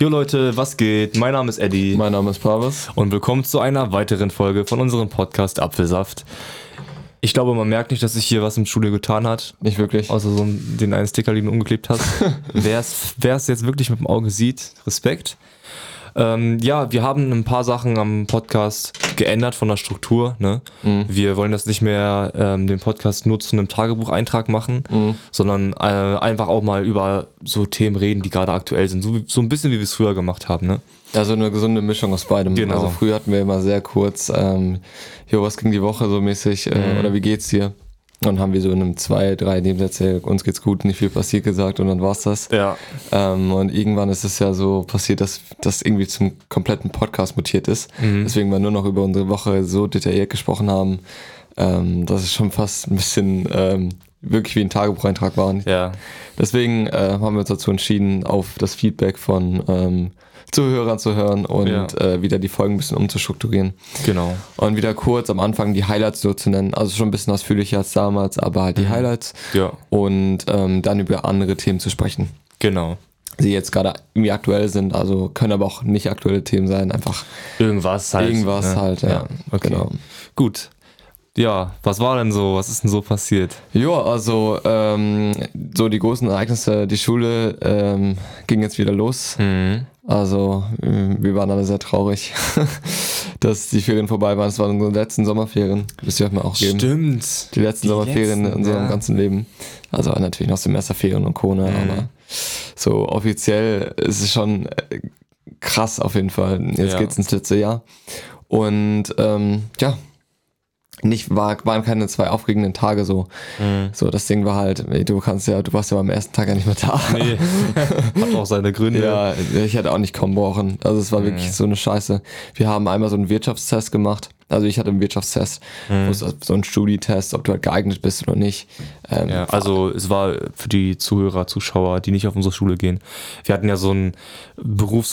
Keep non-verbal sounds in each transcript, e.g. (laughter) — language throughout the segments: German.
Jo Leute, was geht? Mein Name ist Eddie Mein Name ist Pavis. und willkommen zu einer weiteren Folge von unserem Podcast Apfelsaft. Ich glaube, man merkt nicht, dass sich hier was im Studio getan hat, Nicht wirklich. außer so den einen Sticker, den du umgeklebt hast. (laughs) Wer es jetzt wirklich mit dem Auge sieht, Respekt. Ähm, ja, wir haben ein paar Sachen am Podcast geändert von der Struktur. Ne? Wir wollen das nicht mehr ähm, den Podcast nur zu einem Tagebucheintrag machen, sondern äh, einfach auch mal über so Themen reden, die gerade aktuell sind. So, so ein bisschen wie wir es früher gemacht haben. Ne? Also eine gesunde Mischung aus beidem. Genau. Also früher hatten wir immer sehr kurz, ähm, jo, was ging die Woche so mäßig äh, oder wie geht's dir? Und haben wir so in einem zwei, drei Nebensätze, uns geht's gut, nicht viel passiert gesagt und dann war's das. Ja. Ähm, und irgendwann ist es ja so passiert, dass das irgendwie zum kompletten Podcast mutiert ist. Deswegen wir nur noch über unsere Woche so detailliert gesprochen haben, ähm, dass es schon fast ein bisschen ähm, wirklich wie ein Tagebucheintrag war. Ja. Deswegen äh, haben wir uns dazu entschieden, auf das Feedback von ähm, Zuhörern zu hören und Ja. äh, wieder die Folgen ein bisschen umzustrukturieren. Genau. Und wieder kurz am Anfang die Highlights so zu nennen. Also schon ein bisschen ausführlicher als damals, aber halt die Highlights. Ja. Und ähm, dann über andere Themen zu sprechen, Genau. die jetzt gerade irgendwie aktuell sind. Also können aber auch nicht aktuelle Themen sein. Einfach Irgendwas halt. irgendwas ne? halt. Ja, Okay. genau. Gut. Ja, was war denn so? Was ist denn so passiert? Ja, also ähm, so die großen Ereignisse, die Schule ähm, ging jetzt wieder los. Mhm. Also äh, wir waren alle sehr traurig, (laughs) dass die Ferien vorbei waren. Es waren unsere letzten Sommerferien, ihr euch mal auch geben. Stimmt. Die letzten Die Sommerferien letzten, in unserem ja. ganzen Leben. Also natürlich noch Semesterferien und Corona, Mhm. aber so offiziell ist es schon äh, krass auf jeden Fall. Jetzt Ja. geht's ins letzte Jahr. Und ähm, ja, nicht war, waren keine zwei aufregenden Tage so. Mhm. So, das Ding war halt, du kannst ja, du warst ja am ersten Tag ja nicht mehr da. Nee. (laughs) Hat auch seine Gründe. Ja, ich hätte auch nicht kommen brauchen. Also es war Mhm. wirklich so eine Scheiße. Wir haben einmal so einen Wirtschaftstest gemacht. Also ich hatte einen Wirtschaftstest, Mhm. es so ein Studietest, ob du halt geeignet bist oder nicht. Ähm, Ja, also es war für die Zuhörer, Zuschauer, die nicht auf unsere Schule gehen. Wir hatten ja so einen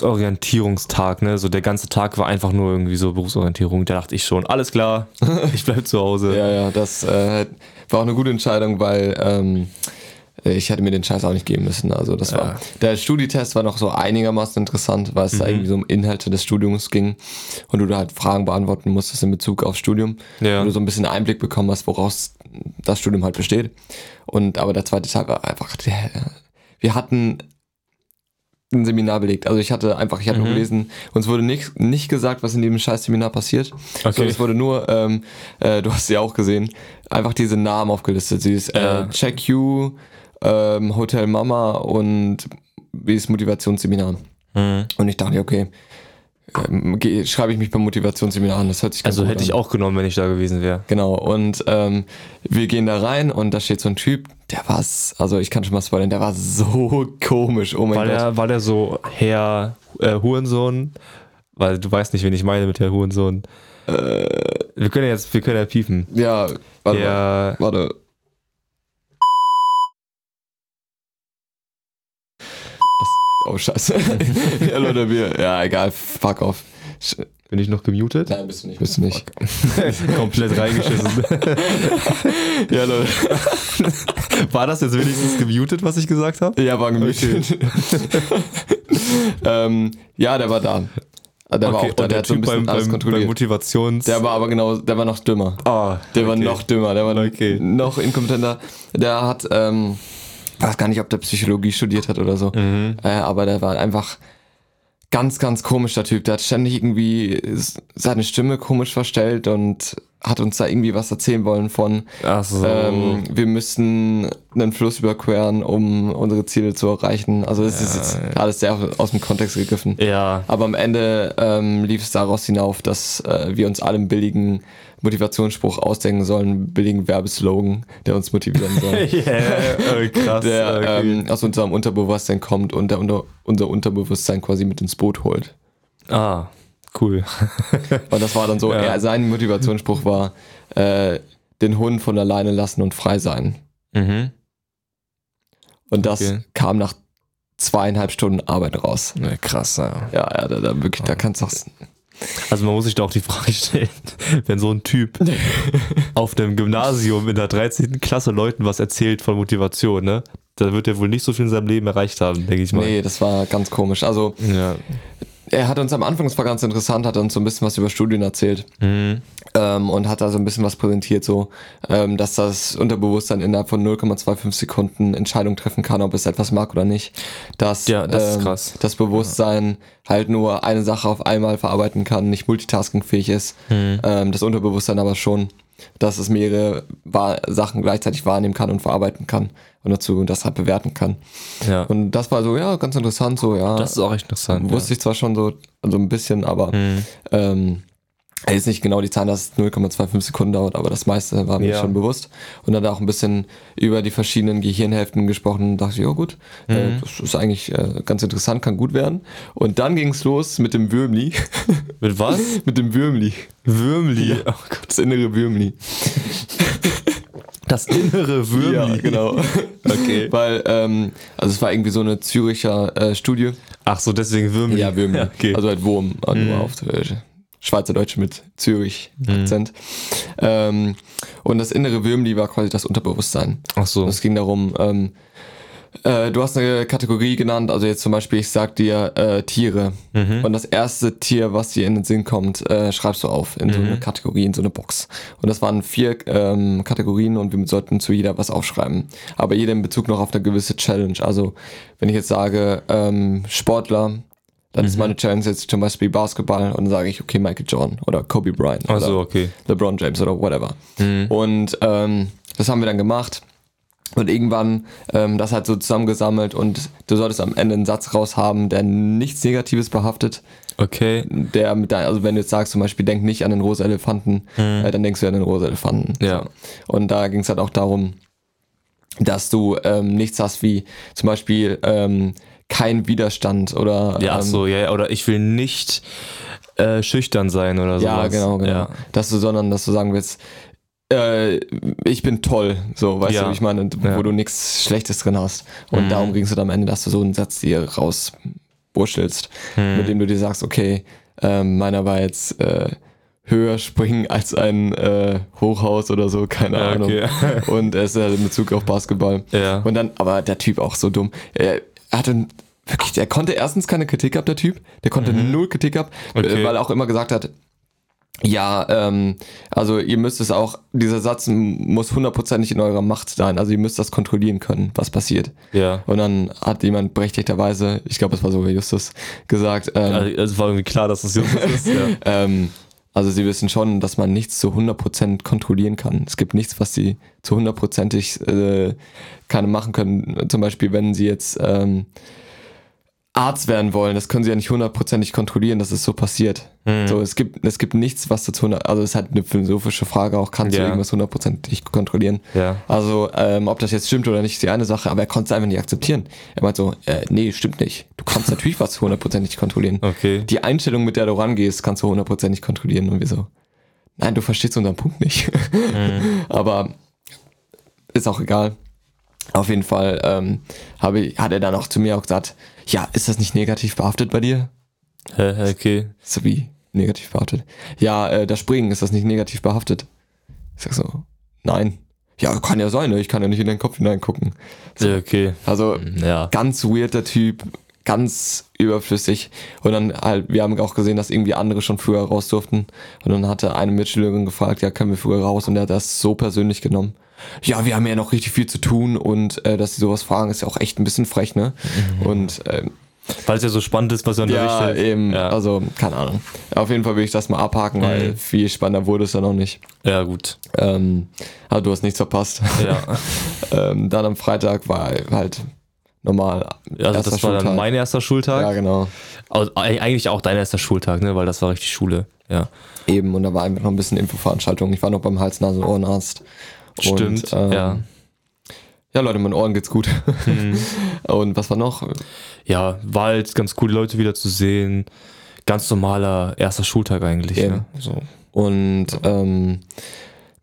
Berufsorientierungstag, ne? So der ganze Tag war einfach nur irgendwie so Berufsorientierung. Da dachte ich schon, alles klar, (laughs) ich bleib zu Hause. ja, ja, das äh, war auch eine gute Entscheidung, weil ähm, ich hätte mir den Scheiß auch nicht geben müssen. Also das war der Studietest war noch so einigermaßen interessant, weil es Mhm. da irgendwie so um Inhalte des Studiums ging und du da halt Fragen beantworten musstest in Bezug aufs Studium. Ja. Und du so ein bisschen Einblick bekommen hast, woraus das Studium halt besteht. Und aber der zweite Tag war einfach, der, wir hatten ein Seminar belegt. Also ich hatte einfach, ich hatte Mhm. nur gelesen, uns wurde nicht, nicht gesagt, was in diesem scheiß Seminar passiert. Okay. So, es wurde nur, ähm, äh, du hast sie auch gesehen, einfach diese Namen aufgelistet. Sie ist Ja. äh, Check You, ähm, Hotel Mama und wie ist Motivationsseminar. Mhm. Und ich dachte, okay, ähm, schreibe ich mich beim Motivationsseminar an. Das hört sich Also hätte ich an. auch genommen, wenn ich da gewesen wäre. Genau, und ähm, wir gehen da rein und da steht so ein Typ, der war, also ich kann schon mal spoilern, der war so (laughs) komisch. Oh mein War Gott. der, war der so Herr äh, Hurensohn? Weil du weißt nicht, wen ich meine mit Herr Hurensohn. wir können ja jetzt, wir können ja piefen. Ja, warte, Der, warte. Was? Oh, scheiße. (laughs) ja, Leute, wir. Ja, egal, fuck off. Bin ich noch gemutet? Nein, bist du nicht. Bist du nicht. (laughs) Komplett reingeschissen. (laughs) Ja, Leute. War das jetzt wenigstens gemutet, was ich gesagt habe? Ja, war gemütlich. ähm, ja, der war da. Der war auch da, und der hat so ein bisschen beim, alles beim, beim kontrolliert. Motivations... Der war aber genau, der war noch dümmer. Ah, Der war okay. noch dümmer, der war Okay. noch inkompetenter. Der hat, ähm, weiß gar nicht, ob der Psychologie studiert hat oder so, Mhm. äh, aber der war einfach ganz, ganz komischer Typ. Der hat ständig irgendwie seine Stimme komisch verstellt und hat uns da irgendwie was erzählen wollen von, so. ähm, wir müssten einen Fluss überqueren, um unsere Ziele zu erreichen. Also das ist jetzt alles sehr aus dem Kontext gegriffen. ja. Aber am Ende ähm, lief es daraus hinauf, dass äh, wir uns alle einen billigen Motivationsspruch ausdenken sollen, einen billigen Werbeslogan, der uns motivieren soll. (laughs) Yeah, oh, krass. der okay. ähm, aus unserem Unterbewusstsein kommt und der unter, unser Unterbewusstsein quasi mit ins Boot holt. ah, cool. (laughs) Und das war dann so, Ja. er, sein Motivationsspruch war, äh, den Hund von alleine lassen und frei sein. mhm. Und das Okay. kam nach zweieinhalb Stunden Arbeit raus. Ja, krass, ja. Ja, ja, da, da wirklich, da kannst du auch. Also man muss sich da auch die Frage (laughs) stellen, wenn so ein Typ (laughs) auf einem Gymnasium in der 13. Klasse Leuten was erzählt von Motivation, ne? da wird er wohl nicht so viel in seinem Leben erreicht haben, denke ich mal. Nee, das war ganz komisch. Also, Ja. Er hat uns am Anfang, das war ganz interessant, hat uns so ein bisschen was über Studien erzählt. Mhm. ähm, und hat da so ein bisschen was präsentiert, so, ähm, dass das Unterbewusstsein innerhalb von 0,25 Sekunden Entscheidung treffen kann, ob es etwas mag oder nicht. Dass Ja, das ist ähm, krass. das Bewusstsein halt nur eine Sache auf einmal verarbeiten kann, nicht multitaskingfähig ist. Mhm. Ähm, das Unterbewusstsein aber schon, dass es mehrere Wahr Sachen gleichzeitig wahrnehmen kann und verarbeiten kann und dazu das halt bewerten kann. Ja. Und das war so, ja, ganz interessant, so, ja. das ist auch echt interessant. Wusste ich zwar schon so, so ein bisschen, aber Mhm. ähm, jetzt nicht genau die Zahl, dass es 0,25 Sekunden dauert, aber das meiste war mir Ja. schon bewusst. Und dann auch ein bisschen über die verschiedenen Gehirnhälften gesprochen und dachte ich, oh gut, Mhm. äh, das ist eigentlich äh, ganz interessant, kann gut werden. Und dann ging es los mit dem Würmli. Mit was? (laughs) mit dem Würmli. Würmli. Oh Gott. Das innere Würmli. (laughs) Das innere (laughs) Würmli. Ja, genau. Okay. (laughs) Weil, ähm, also es war irgendwie so eine Züricher äh, Studie. Ach so, deswegen Würmli. Ja, Würmli. Ja, okay. Also halt Wurm, äh, nur Mhm. auf äh, Schweizerdeutsch mit Zürich-Akzent. Ähm, und das innere Würmli war quasi das Unterbewusstsein. Ach so. Es ging darum, ähm, äh, du hast eine Kategorie genannt, also jetzt zum Beispiel, ich sag dir äh, Tiere. Mhm. Und das erste Tier, was dir in den Sinn kommt, äh, schreibst du auf in so Mhm. eine Kategorie, in so eine Box. Und das waren vier ähm, Kategorien und wir sollten zu jeder was aufschreiben. Aber jeder in Bezug noch auf eine gewisse Challenge. Also wenn ich jetzt sage ähm, Sportler, dann Mhm. ist meine Challenge jetzt zum Beispiel Basketball und dann sage ich, okay, Michael Jordan oder Kobe Bryant Ach oder so, okay. LeBron James oder whatever. Mhm. Und ähm, das haben wir dann gemacht. Und irgendwann ähm, das halt so zusammengesammelt und du solltest am Ende einen Satz raus haben, der nichts Negatives behaftet. Okay. Der mit dein, also wenn du jetzt sagst zum Beispiel, denk nicht an den rosa Elefanten, äh, dann denkst du an den rosa Elefanten. Ja. Und da ging es halt auch darum, dass du ähm, nichts hast wie zum Beispiel ähm, kein Widerstand oder Ja, ähm, so, ja, ja, oder ich will nicht äh, schüchtern sein oder so. Ja, genau, genau. Ja. Dass du, sondern dass du sagen willst, äh, ich bin toll, so, weißt Ja. du, wie ich meine, wo Ja. du nichts Schlechtes drin hast. Und Mhm. darum ging es dann am Ende, dass du so einen Satz dir rauswurschtelst, Mhm. mit dem du dir sagst, okay, ähm, meiner war jetzt äh, höher springen als ein äh, Hochhaus oder so, keine Ja, Ahnung. okay. (laughs) Und er ist halt in Bezug auf Basketball. Ja. Und dann, aber der Typ auch so dumm. Er hatte wirklich, der konnte erstens keine Kritik ab, der Typ. Der konnte null Kritik ab, Mhm. Okay. äh, weil er auch immer gesagt hat, ja, ähm, also ihr müsst es auch, dieser Satz muss hundertprozentig in eurer Macht sein. Also ihr müsst das kontrollieren können, was passiert. Ja. Und dann hat jemand berechtigterweise, ich glaube, es war sogar Justus, gesagt, ähm, Also, es war irgendwie klar, dass das Justus ist. Ja. (laughs) ähm, also sie wissen schon, dass man nichts zu 100% kontrollieren kann. Es gibt nichts, was sie zu hundertprozentig äh, keine machen können. Zum Beispiel, wenn sie jetzt ähm, Arzt werden wollen, das können sie ja nicht hundertprozentig kontrollieren, dass es so passiert. Mhm. So, es gibt, es gibt nichts, was dazu, also es ist halt eine philosophische Frage auch, kannst du Ja. irgendwas hundertprozentig kontrollieren? Ja. Also, ähm, ob das jetzt stimmt oder nicht, ist die eine Sache, aber er konnte es einfach nicht akzeptieren. Er meint so, äh, nee, stimmt nicht. Du kannst (laughs) natürlich was hundertprozentig kontrollieren. Okay. Die Einstellung, mit der du rangehst, kannst du hundertprozentig kontrollieren und wir so. Nein, du verstehst unseren Punkt nicht. (laughs) Aber ist auch egal. Auf jeden Fall ähm, habe ich, hat er dann auch zu mir auch gesagt, ja, ist das nicht negativ behaftet bei dir? Hä, okay. So wie negativ behaftet. Ja, äh, das Springen, ist das nicht negativ behaftet? Ich sag so, nein. Ja, kann ja sein, ne? ich kann ja nicht in deinen Kopf hineingucken. Ja, okay. Also Ja. ganz weirder Typ, ganz überflüssig. Und dann halt, wir haben auch gesehen, dass irgendwie andere schon früher raus durften. Und dann hatte eine Mitschülerin gefragt, ja, können wir früher raus? Und er hat das so persönlich genommen. Ja, wir haben ja noch richtig viel zu tun und äh, dass sie sowas fragen, ist ja auch echt ein bisschen frech, ne? Und ähm, Weil es ja so spannend ist, was er ja, unterrichtet. eben, Ja. also keine Ahnung. Auf jeden Fall will ich das mal abhaken, weil Mhm. viel spannender wurde es dann noch nicht. ja, gut. Ähm, aber du hast nichts verpasst. Ja. (laughs) ähm, dann am Freitag war halt normal. Also das war dann Schultag. mein erster Schultag. Ja, genau. Also, eig- eigentlich auch dein erster Schultag, ne? Weil das war richtig Schule. Ja. Eben, und da war einfach noch ein bisschen Infoveranstaltung. Ich war noch beim Hals-Nasen-Ohrenarzt. Stimmt, Und, ähm, ja. Ja, Leute, meinen Ohren geht's gut. Mhm. (laughs) und was war noch? Ja, war halt ganz cool, Leute wieder zu sehen. Ganz normaler erster Schultag eigentlich. Eben. Ne? So. Und ähm,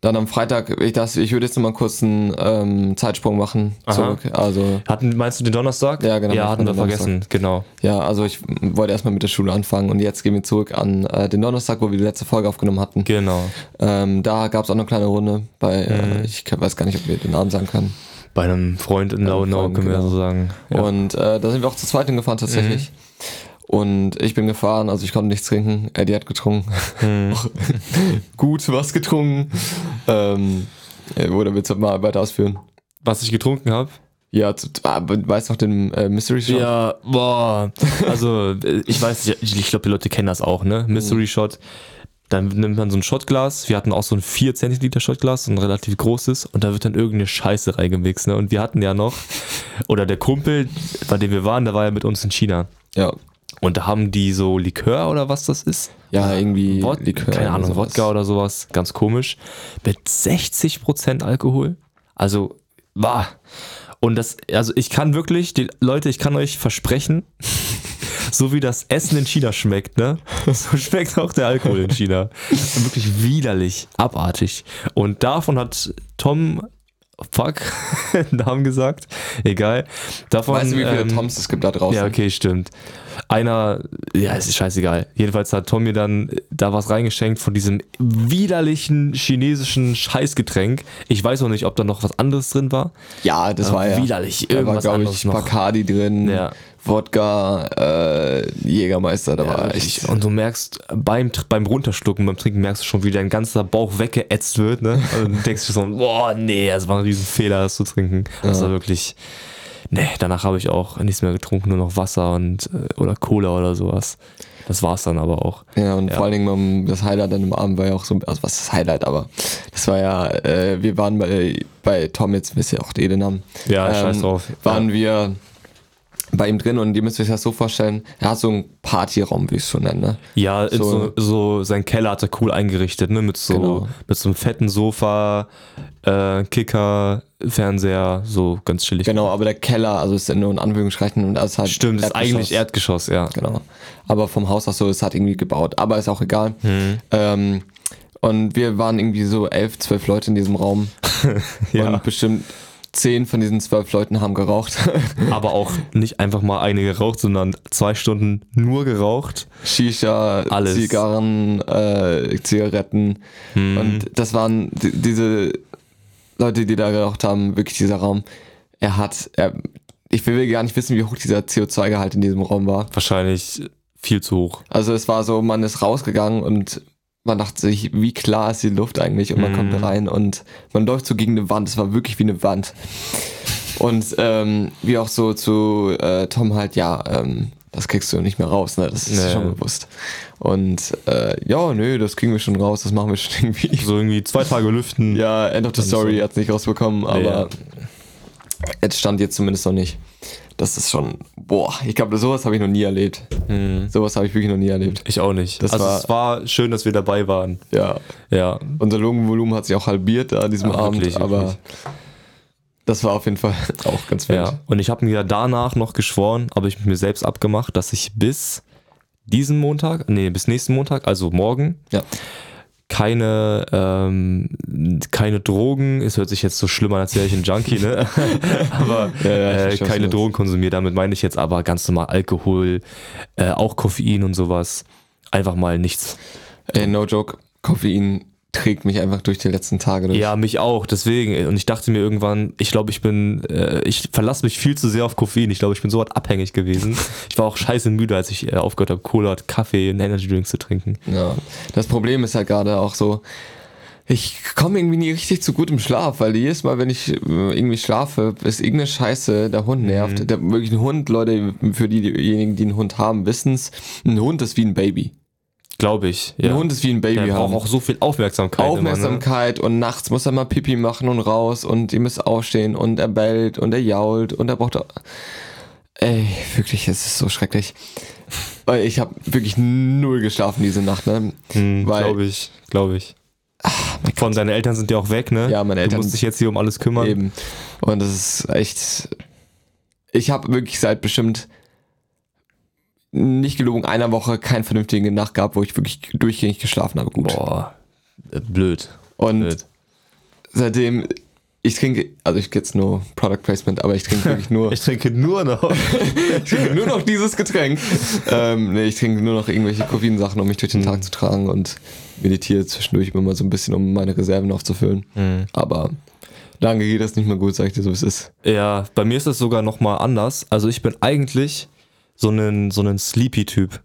dann am Freitag, ich, das, ich würde jetzt noch mal kurz einen ähm, Zeitsprung machen Aha. zurück. Also, Hatten, meinst du den Donnerstag? Ja, genau, Ja, hatten wir vergessen, genau. ja, also ich wollte erstmal mit der Schule anfangen und jetzt gehen wir zurück an äh, den Donnerstag, wo wir die letzte Folge aufgenommen hatten. Genau. Ähm, da gab es auch eine kleine Runde bei, Mhm. äh, ich weiß gar nicht, ob wir den Namen sagen können. Bei einem Freund in Launau, können wir genau. so sagen. Ja. Und äh, da sind wir auch zu zweit hingefahren tatsächlich. Und ich bin gefahren, also ich konnte nichts trinken. Eddie hat getrunken. Auch (laughs) Gut was getrunken. Ähm, äh, oder willst du mal weiter ausführen? Was ich getrunken habe? Ja, zu, ah, weißt du noch den äh, Mystery Shot? Ja, boah. Also, äh, ich weiß nicht, ich, ich glaube, die Leute kennen das auch, ne? Mystery Shot. Dann nimmt man so ein Shotglas. Wir hatten auch so ein 4 Zentiliter Shotglas, so ein relativ großes. Und da wird dann irgendeine Scheiße reingemixt, ne? Und wir hatten ja noch, oder der Kumpel, bei dem wir waren, der war ja mit uns in China. Ja, Und da haben die so Likör oder was das ist. ja irgendwie Wod Likör keine Ahnung, sowas. Wodka oder sowas, ganz komisch. Mit 60% Alkohol. Also, war. Und das, also ich kann wirklich, die Leute, ich kann euch versprechen, (laughs) so wie das Essen in China schmeckt, ne? (laughs) So schmeckt auch der Alkohol in China. Das ist wirklich widerlich, abartig. Und davon hat Tom, fuck, (laughs) Namen gesagt, egal. Davon, Weißt du, wie viele ähm, Toms es gibt da draußen? ja, okay, stimmt. Einer, ja, es ist scheißegal. Jedenfalls hat Tom mir dann da was reingeschenkt von diesem widerlichen chinesischen Scheißgetränk. Ich weiß auch nicht, ob da noch was anderes drin war. Ja, das Aber war ja. widerlich. Da war, Irgendwas glaube anderes ich, noch. Bacardi drin, Ja. Wodka, äh, Jägermeister, da war Richtig. echt. Und du merkst beim, beim Runterschlucken, beim Trinken merkst du schon, wie dein ganzer Bauch weggeätzt wird, ne? Und du denkst dir so, boah, nee, das war ein Riesenfehler, das zu trinken. Das war wirklich, nee, danach habe ich auch nichts mehr getrunken, nur noch Wasser und, äh, oder Cola oder sowas. Das war's dann aber auch. Ja, und Ja. vor allen Dingen ähm, das Highlight dann im Abend war ja auch so, also was ist das Highlight, aber das war ja, äh, wir waren bei, bei Tom, jetzt wisst ihr auch den Namen. Ja, scheiß drauf. Waren wir bei ihm drin und ihr müsst euch das so vorstellen, er hat so einen Partyraum, wie ich es schon nenne. Ne? Ja, So- so, so sein Keller hat er cool eingerichtet, ne? Mit so, Genau. mit so einem fetten Sofa, äh, Kicker, Fernseher, so ganz chillig. Genau, aber der Keller, also ist nur in Anführungsstrichen und das ist halt Stimmt, ist eigentlich Erdgeschoss. Erdgeschoss, ja. Genau. Aber vom Haus aus so, es hat irgendwie gebaut. Aber ist auch egal. Mhm. Ähm, und wir waren irgendwie so elf, zwölf Leute in diesem Raum. (laughs) Ja. Und bestimmt zehn von diesen zwölf Leuten haben geraucht. (laughs) Aber auch nicht einfach mal eine geraucht, sondern zwei Stunden nur geraucht. Shisha, Alles. Zigarren, äh, Zigaretten. Mhm. Und das waren die, diese Leute, die da geraucht haben, wirklich dieser Raum. Er hat, er, ich will gar nicht wissen, wie hoch dieser CO2-Gehalt in diesem Raum war. Wahrscheinlich viel zu hoch. Also es war so, man ist rausgegangen und man dachte sich, wie klar ist die Luft eigentlich und man kommt Mhm. rein und man läuft so gegen eine Wand, es war wirklich wie eine Wand. Und ähm, wie auch so zu äh, Tom halt, ja, ähm, das kriegst du nicht mehr raus, ne? Das ist Nee. schon bewusst. Und äh, ja, nö, das kriegen wir schon raus, das machen wir schon (laughs) irgendwie. So irgendwie zwei Tage lüften. Ja, End of the Story so. hat's nicht rausbekommen, aber ja. jetzt stand jetzt zumindest noch nicht. Das ist schon, boah, ich glaube, sowas habe ich noch nie erlebt. Mhm. Sowas habe ich wirklich noch nie erlebt. Ich auch nicht. Das also war- es war schön, dass wir dabei waren. Ja, Ja. Unser Lungenvolumen hat sich auch halbiert an diesem Ach, Abend, wirklich, aber wirklich. das war auf jeden Fall (laughs) auch ganz wild. Ja, und ich habe mir danach noch geschworen, habe ich mit mir selbst abgemacht, dass ich bis diesen Montag, nee, bis nächsten Montag, also morgen, Ja. Keine, ähm, keine Drogen, es hört sich jetzt so schlimm an, als wäre ich ein Junkie, ne? (laughs) aber (laughs) Ja, ja, äh, keine Drogen konsumiere. Damit meine ich jetzt aber ganz normal Alkohol, äh, auch Koffein und sowas. Einfach mal nichts. Ey, no joke, Koffein trägt mich einfach durch die letzten Tage durch. Ja, mich auch, deswegen. Und ich dachte mir irgendwann, ich glaube, ich bin, äh, ich verlasse mich viel zu sehr auf Koffein. Ich glaube, ich bin so weit abhängig gewesen. (laughs) Ich war auch scheiße müde, als ich äh, aufgehört habe, Cola, Kaffee und Energy Drinks zu trinken. Ja. Das Problem ist halt gerade auch so, ich komme irgendwie nie richtig zu gutem Schlaf, weil jedes Mal, wenn ich äh, irgendwie schlafe, ist irgendeine Scheiße, der Hund nervt. Der, wirklich ein Hund, Leute, für die, diejenigen, die einen Hund haben, wissen's, ein Hund ist wie ein Baby. Glaube ich. Ja. Ein Hund ist wie ein Baby Der haben. braucht auch so viel Aufmerksamkeit. Immer, ne? Aufmerksamkeit und nachts muss er mal Pipi machen und raus und ihr müsst aufstehen und er bellt und er jault und er braucht. Ey, wirklich, es ist so schrecklich. Ich habe wirklich null geschlafen diese Nacht, ne? Hm, Glaube ich, glaube ich. Von deine Eltern sind ja auch weg, ne? Ja, meine Du Eltern- musst dich jetzt hier um alles kümmern. Eben. Und das ist echt. Ich habe wirklich seit bestimmt nicht gelogen einer Woche keinen vernünftigen Nacht gehabt, wo ich wirklich durchgängig geschlafen habe. Gut. Boah, äh, blöd. Und blöd. seitdem, ich trinke, also ich jetzt nur Product Placement, aber ich trinke wirklich nur, (laughs) Ich trinke nur noch. (laughs) ich trinke nur noch dieses Getränk. ähm, nee, ich trinke nur noch irgendwelche Koffeinsachen, um mich durch den Tag zu tragen und meditiere zwischendurch immer mal so ein bisschen, um meine Reserven aufzufüllen. Aber lange geht das nicht mehr gut, sag ich dir so, wie es ist. Ja, bei mir ist es sogar nochmal anders. Also ich bin eigentlich so ein, so ein Sleepy-Typ.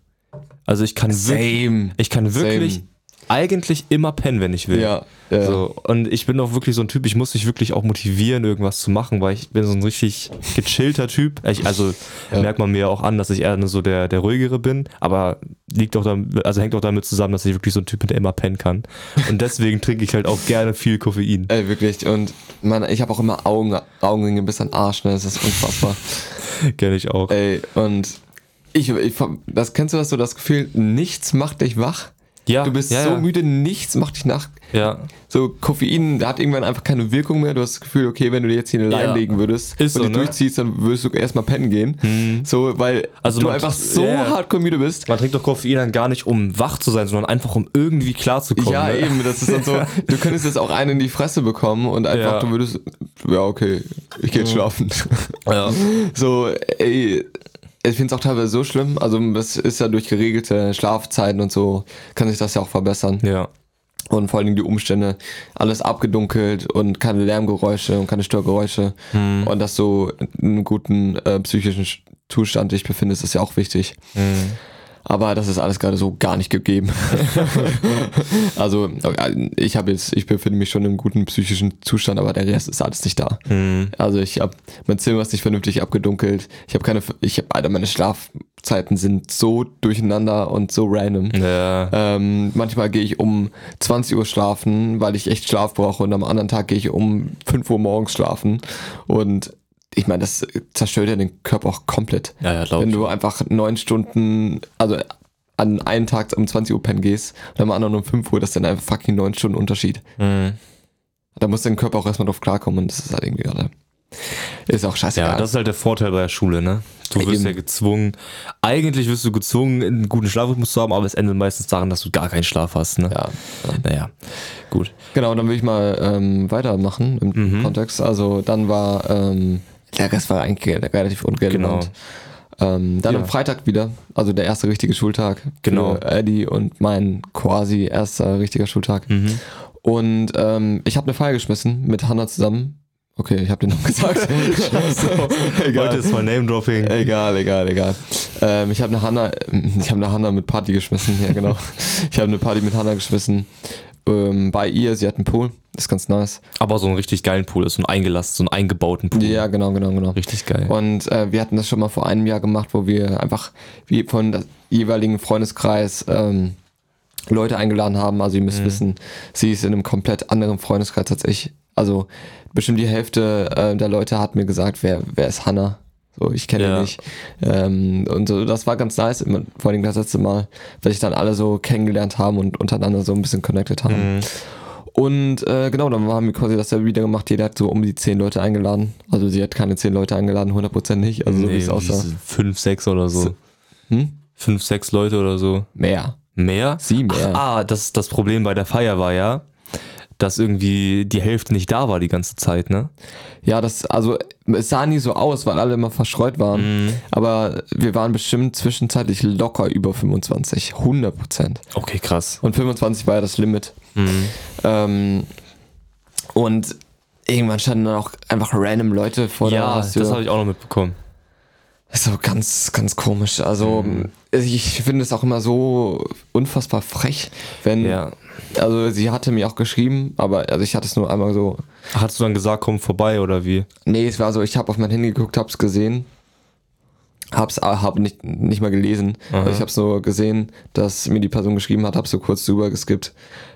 Also ich kann wirklich, ich kann wirklich Same. Eigentlich immer pennen, wenn ich will. Ja, ja. So, und ich bin auch wirklich so ein Typ, ich muss mich wirklich auch motivieren, irgendwas zu machen, weil ich bin so ein richtig gechillter Typ. Ich, also Ja. merkt man mir auch an, dass ich eher so der, der ruhigere bin, aber liegt auch damit, also hängt auch damit zusammen, dass ich wirklich so ein Typ bin, der immer pennen kann. Und deswegen trinke ich halt auch gerne viel Koffein. Ey, wirklich. Und man, ich habe auch immer Augen, Augenringe bis an den Arsch, ne? Das ist unfassbar. (laughs) Kenne ich auch. Ey, und ich, ich, das kennst du das so, das Gefühl, nichts macht dich wach? Ja, Du bist ja, so ja. müde, nichts macht dich nach. Ja, So, Koffein hat irgendwann einfach keine Wirkung mehr. Du hast das Gefühl, okay, wenn du dir jetzt hier eine Line Ja. legen würdest Ist und so, die ne? durchziehst, dann würdest du erstmal pennen gehen. So, weil Also du einfach so ja. hardcore müde bist. man trinkt doch Koffein dann gar nicht, um wach zu sein, sondern einfach, um irgendwie klarzukommen. Ja, ne? eben, das ist dann so, (laughs) du könntest jetzt auch einen in die Fresse bekommen und einfach, du würdest, ja, okay, ich geh jetzt schlafen. Ja. (laughs) So, ey, ich finde es auch teilweise so schlimm, also das ist ja durch geregelte Schlafzeiten und so, kann sich das ja auch verbessern. ja. Und vor allen Dingen die Umstände, alles abgedunkelt und keine Lärmgeräusche und keine Störgeräusche. Hm. Und dass du in einem guten äh, psychischen Sch- Zustand dich befindest, ist ja auch wichtig. Hm. Aber das ist alles gerade so gar nicht gegeben. (laughs) also äh, ich habe jetzt, ich befinde mich schon im guten psychischen Zustand, aber der Rest ist alles nicht da. Hm. Also ich habe mein Zimmer ist nicht vernünftig abgedunkelt. Ich habe keine, ich habe, Alter, meine Schlafzeiten sind so durcheinander und so random. Ja. Ähm, manchmal gehe ich um 20 Uhr schlafen, weil ich echt Schlaf brauche und am anderen Tag gehe ich um 5 Uhr morgens schlafen und ich meine, das zerstört ja den Körper auch komplett. Ja, ja, glaub Wenn du einfach neun Stunden, also an einen Tag um 20 Uhr pennen gehst und am anderen um 5 Uhr, das ist dann einfach fucking neun Stunden Unterschied. Hm. Da muss dein Körper auch erstmal drauf klarkommen und das ist halt irgendwie gerade. Ist auch scheißegal. Ja, das ist halt der Vorteil bei der Schule, ne? Du wirst Eben. ja gezwungen, eigentlich wirst du gezwungen, einen guten Schlafrhythmus zu haben, aber es endet meistens daran, dass du gar keinen Schlaf hast, ne? ja, ja. Naja, gut. Genau, dann will ich mal ähm, weitermachen im Mhm. Kontext. Also dann war, ähm, der Rest war eigentlich relativ unrelevant. Ähm, dann Ja. am Freitag wieder, also der erste richtige Schultag. Genau. Eddie und mein quasi erster richtiger Schultag. Mhm. Und ähm, ich habe eine Feier geschmissen mit Hannah zusammen. Okay, ich habe den noch (laughs) gesagt. Heute ist mal Name-Dropping. Egal, egal, egal. Ähm, ich habe eine Hanna, ich habe eine Hanna mit Party geschmissen, ja genau. (laughs) ich habe eine Party mit Hanna geschmissen. Ähm, bei ihr, sie hat einen Pool, ist ganz nice. Aber so einen richtig geilen Pool ist, so ein eingelassen, so einen eingebauten Pool. Ja, genau, genau, genau. Richtig geil. Und äh, wir hatten das schon mal vor einem Jahr gemacht, wo wir einfach wie von der jeweiligen Freundeskreis ähm, Leute eingeladen haben. Also ihr müsst wissen, sie ist in einem komplett anderen Freundeskreis als ich. Also bestimmt die Hälfte äh, der Leute hat mir gesagt, wer, wer ist Hannah? So, ich kenne Ja. ihn nicht. Ähm, und so, das war ganz nice, vor allem das letzte Mal, weil sich dann alle so kennengelernt haben und untereinander so ein bisschen connected haben. Mhm. Und äh, genau, dann haben wir quasi das ja wieder gemacht. Jeder hat so um die zehn Leute eingeladen. Also sie hat keine zehn Leute eingeladen, 100% nicht. Also so wie es aussah. Fünf, sechs oder so. Hm? Fünf, sechs Leute oder so. Mehr. Mehr? Sie mehr. Ach, ah, das, das Problem bei der Feier war ja, dass irgendwie die Hälfte nicht da war die ganze Zeit, ne? Ja, das, also es sah nie so aus, weil alle immer verstreut waren. Mhm. Aber wir waren bestimmt zwischenzeitlich locker über 25. 100%. Okay, krass. Und 25 war ja das Limit. Mhm. Ähm, und irgendwann standen dann auch einfach random Leute vor der Ja, Haustür. das habe ich auch noch mitbekommen. Das ist so ganz, ganz komisch. Also Mhm. ich finde es auch immer so unfassbar frech, wenn. Ja. Also sie hatte mir auch geschrieben, aber also ich hatte es nur einmal so. Hast du dann gesagt, komm vorbei oder wie? Nee, es war so, ich habe auf mein Handy geguckt, hab's gesehen. Hab's ah, hab nicht, nicht mal gelesen. Also ich habe so gesehen, dass mir die Person geschrieben hat, hab so kurz drüber geskippt.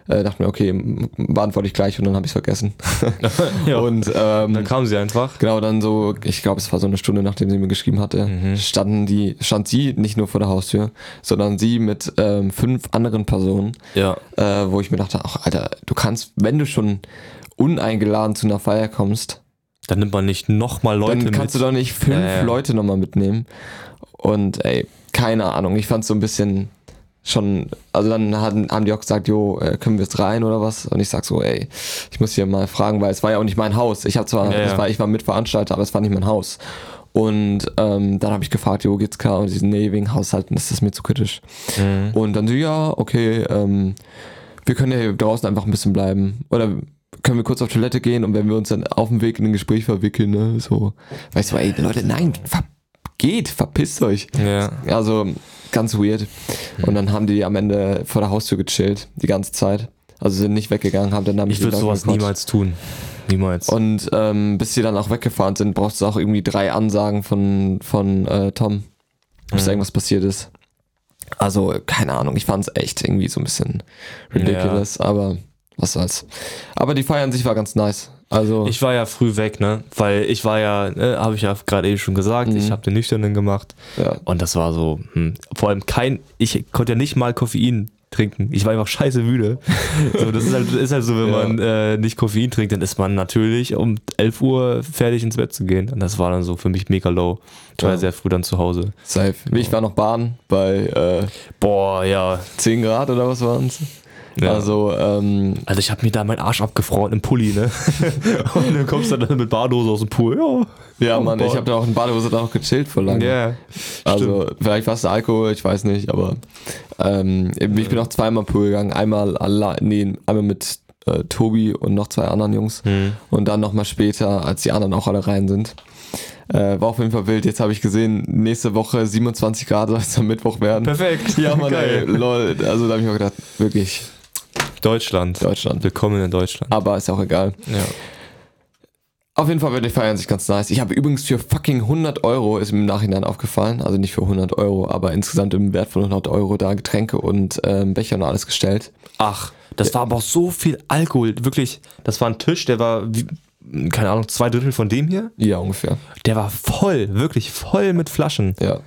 Äh, dachte mir, okay, beantworte ich gleich und dann habe ich vergessen. (laughs) Ja. Und ähm, Dann kam sie einfach. Genau, dann so, ich glaube, es war so eine Stunde, nachdem sie mir geschrieben hatte, Mhm. standen die, stand sie nicht nur vor der Haustür, sondern sie mit ähm, fünf anderen Personen, Ja. äh, wo ich mir dachte, ach Alter, du kannst, wenn du schon uneingeladen zu einer Feier kommst, Dann nimmt man nicht nochmal Leute dann kannst mit. du doch nicht fünf ja. Leute nochmal mitnehmen. Und ey, keine Ahnung, ich fand so ein bisschen schon, also dann hatten, haben die auch gesagt, jo, äh, können wir jetzt rein oder was? Und ich sag so, ey, ich muss hier mal fragen, weil es war ja auch nicht mein Haus. Ich habe zwar, Ja, es ja. war, ich war Mitveranstalter, aber es war nicht mein Haus. Und ähm, dann habe ich gefragt, jo, geht's klar? Und sie so, nee, wegen Haushalten ist das mir zu kritisch. Mhm. Und dann so, ja, okay, ähm, wir können ja hier draußen einfach ein bisschen bleiben. Oder können wir kurz auf Toilette gehen und wenn wir uns dann auf dem Weg in ein Gespräch verwickeln, ne, so, weißt du, ey, Leute, nein, ver geht, verpisst euch. Ja. Also, ganz weird. Und dann haben die am Ende vor der Haustür gechillt, die ganze Zeit. Also sind nicht weggegangen, haben dann damit Ich würde sowas niemals tun. Niemals. Und ähm, bis sie dann auch weggefahren sind, brauchst du auch irgendwie drei Ansagen von, von äh, Tom, bis Mhm. irgendwas passiert ist. Also, keine Ahnung, ich fand es echt irgendwie so ein bisschen ridiculous, aber was soll's. Aber die Feier an sich war ganz nice. Also, Ich war ja früh weg, ne? Weil ich war ja, ne, habe ich ja gerade eben schon gesagt, ich habe den Nüchternen gemacht. ja. Und das war so, hm, vor allem kein, ich konnte ja nicht mal Koffein trinken. Ich war einfach scheiße müde. So, das ist halt, ist halt so, wenn Ja. man äh, nicht Koffein trinkt, dann ist man natürlich um 11 Uhr fertig ins Bett zu gehen. Und das war dann so für mich mega low. Ich war Ja. sehr früh dann zu Hause. safe. Ich war noch baden bei äh, Boah, ja. 10 Grad oder was waren's? Ja. Also, ähm, Also ich habe mir da meinen Arsch abgefroren im Pulli, ne? (laughs) Und dann kommst du dann mit Badehose aus dem Pool. Ja, ja, Oh, Mann, ich habe da auch in Badehose da auch gechillt vor langem. Ja. Also vielleicht war es der Alkohol, ich weiß nicht, aber ähm, ich bin auch zweimal Pool gegangen. Einmal alle, nee, einmal mit äh, Tobi und noch zwei anderen Jungs Hm. und dann nochmal später, als die anderen auch alle rein sind. Äh, war auf jeden Fall wild. Jetzt habe ich gesehen, nächste Woche 27 Grad soll es am Mittwoch werden. Perfekt. Ja, Mann, Geil. ey, lol. Also da habe ich mir gedacht, wirklich Deutschland. Deutschland. Willkommen in Deutschland. Aber ist auch egal. Ja. Auf jeden Fall wird die Feiern sich ganz nice. Ich habe übrigens für fucking 100 Euro, ist mir im Nachhinein aufgefallen, also nicht für 100 Euro, aber insgesamt im Wert von 100 Euro da Getränke und ähm, Becher und alles gestellt. Ach, das war aber auch so viel Alkohol. Wirklich, das war ein Tisch, der war, wie, keine Ahnung, zwei Drittel von dem hier. Ja, ungefähr. Der war voll, wirklich voll mit Flaschen. Ja.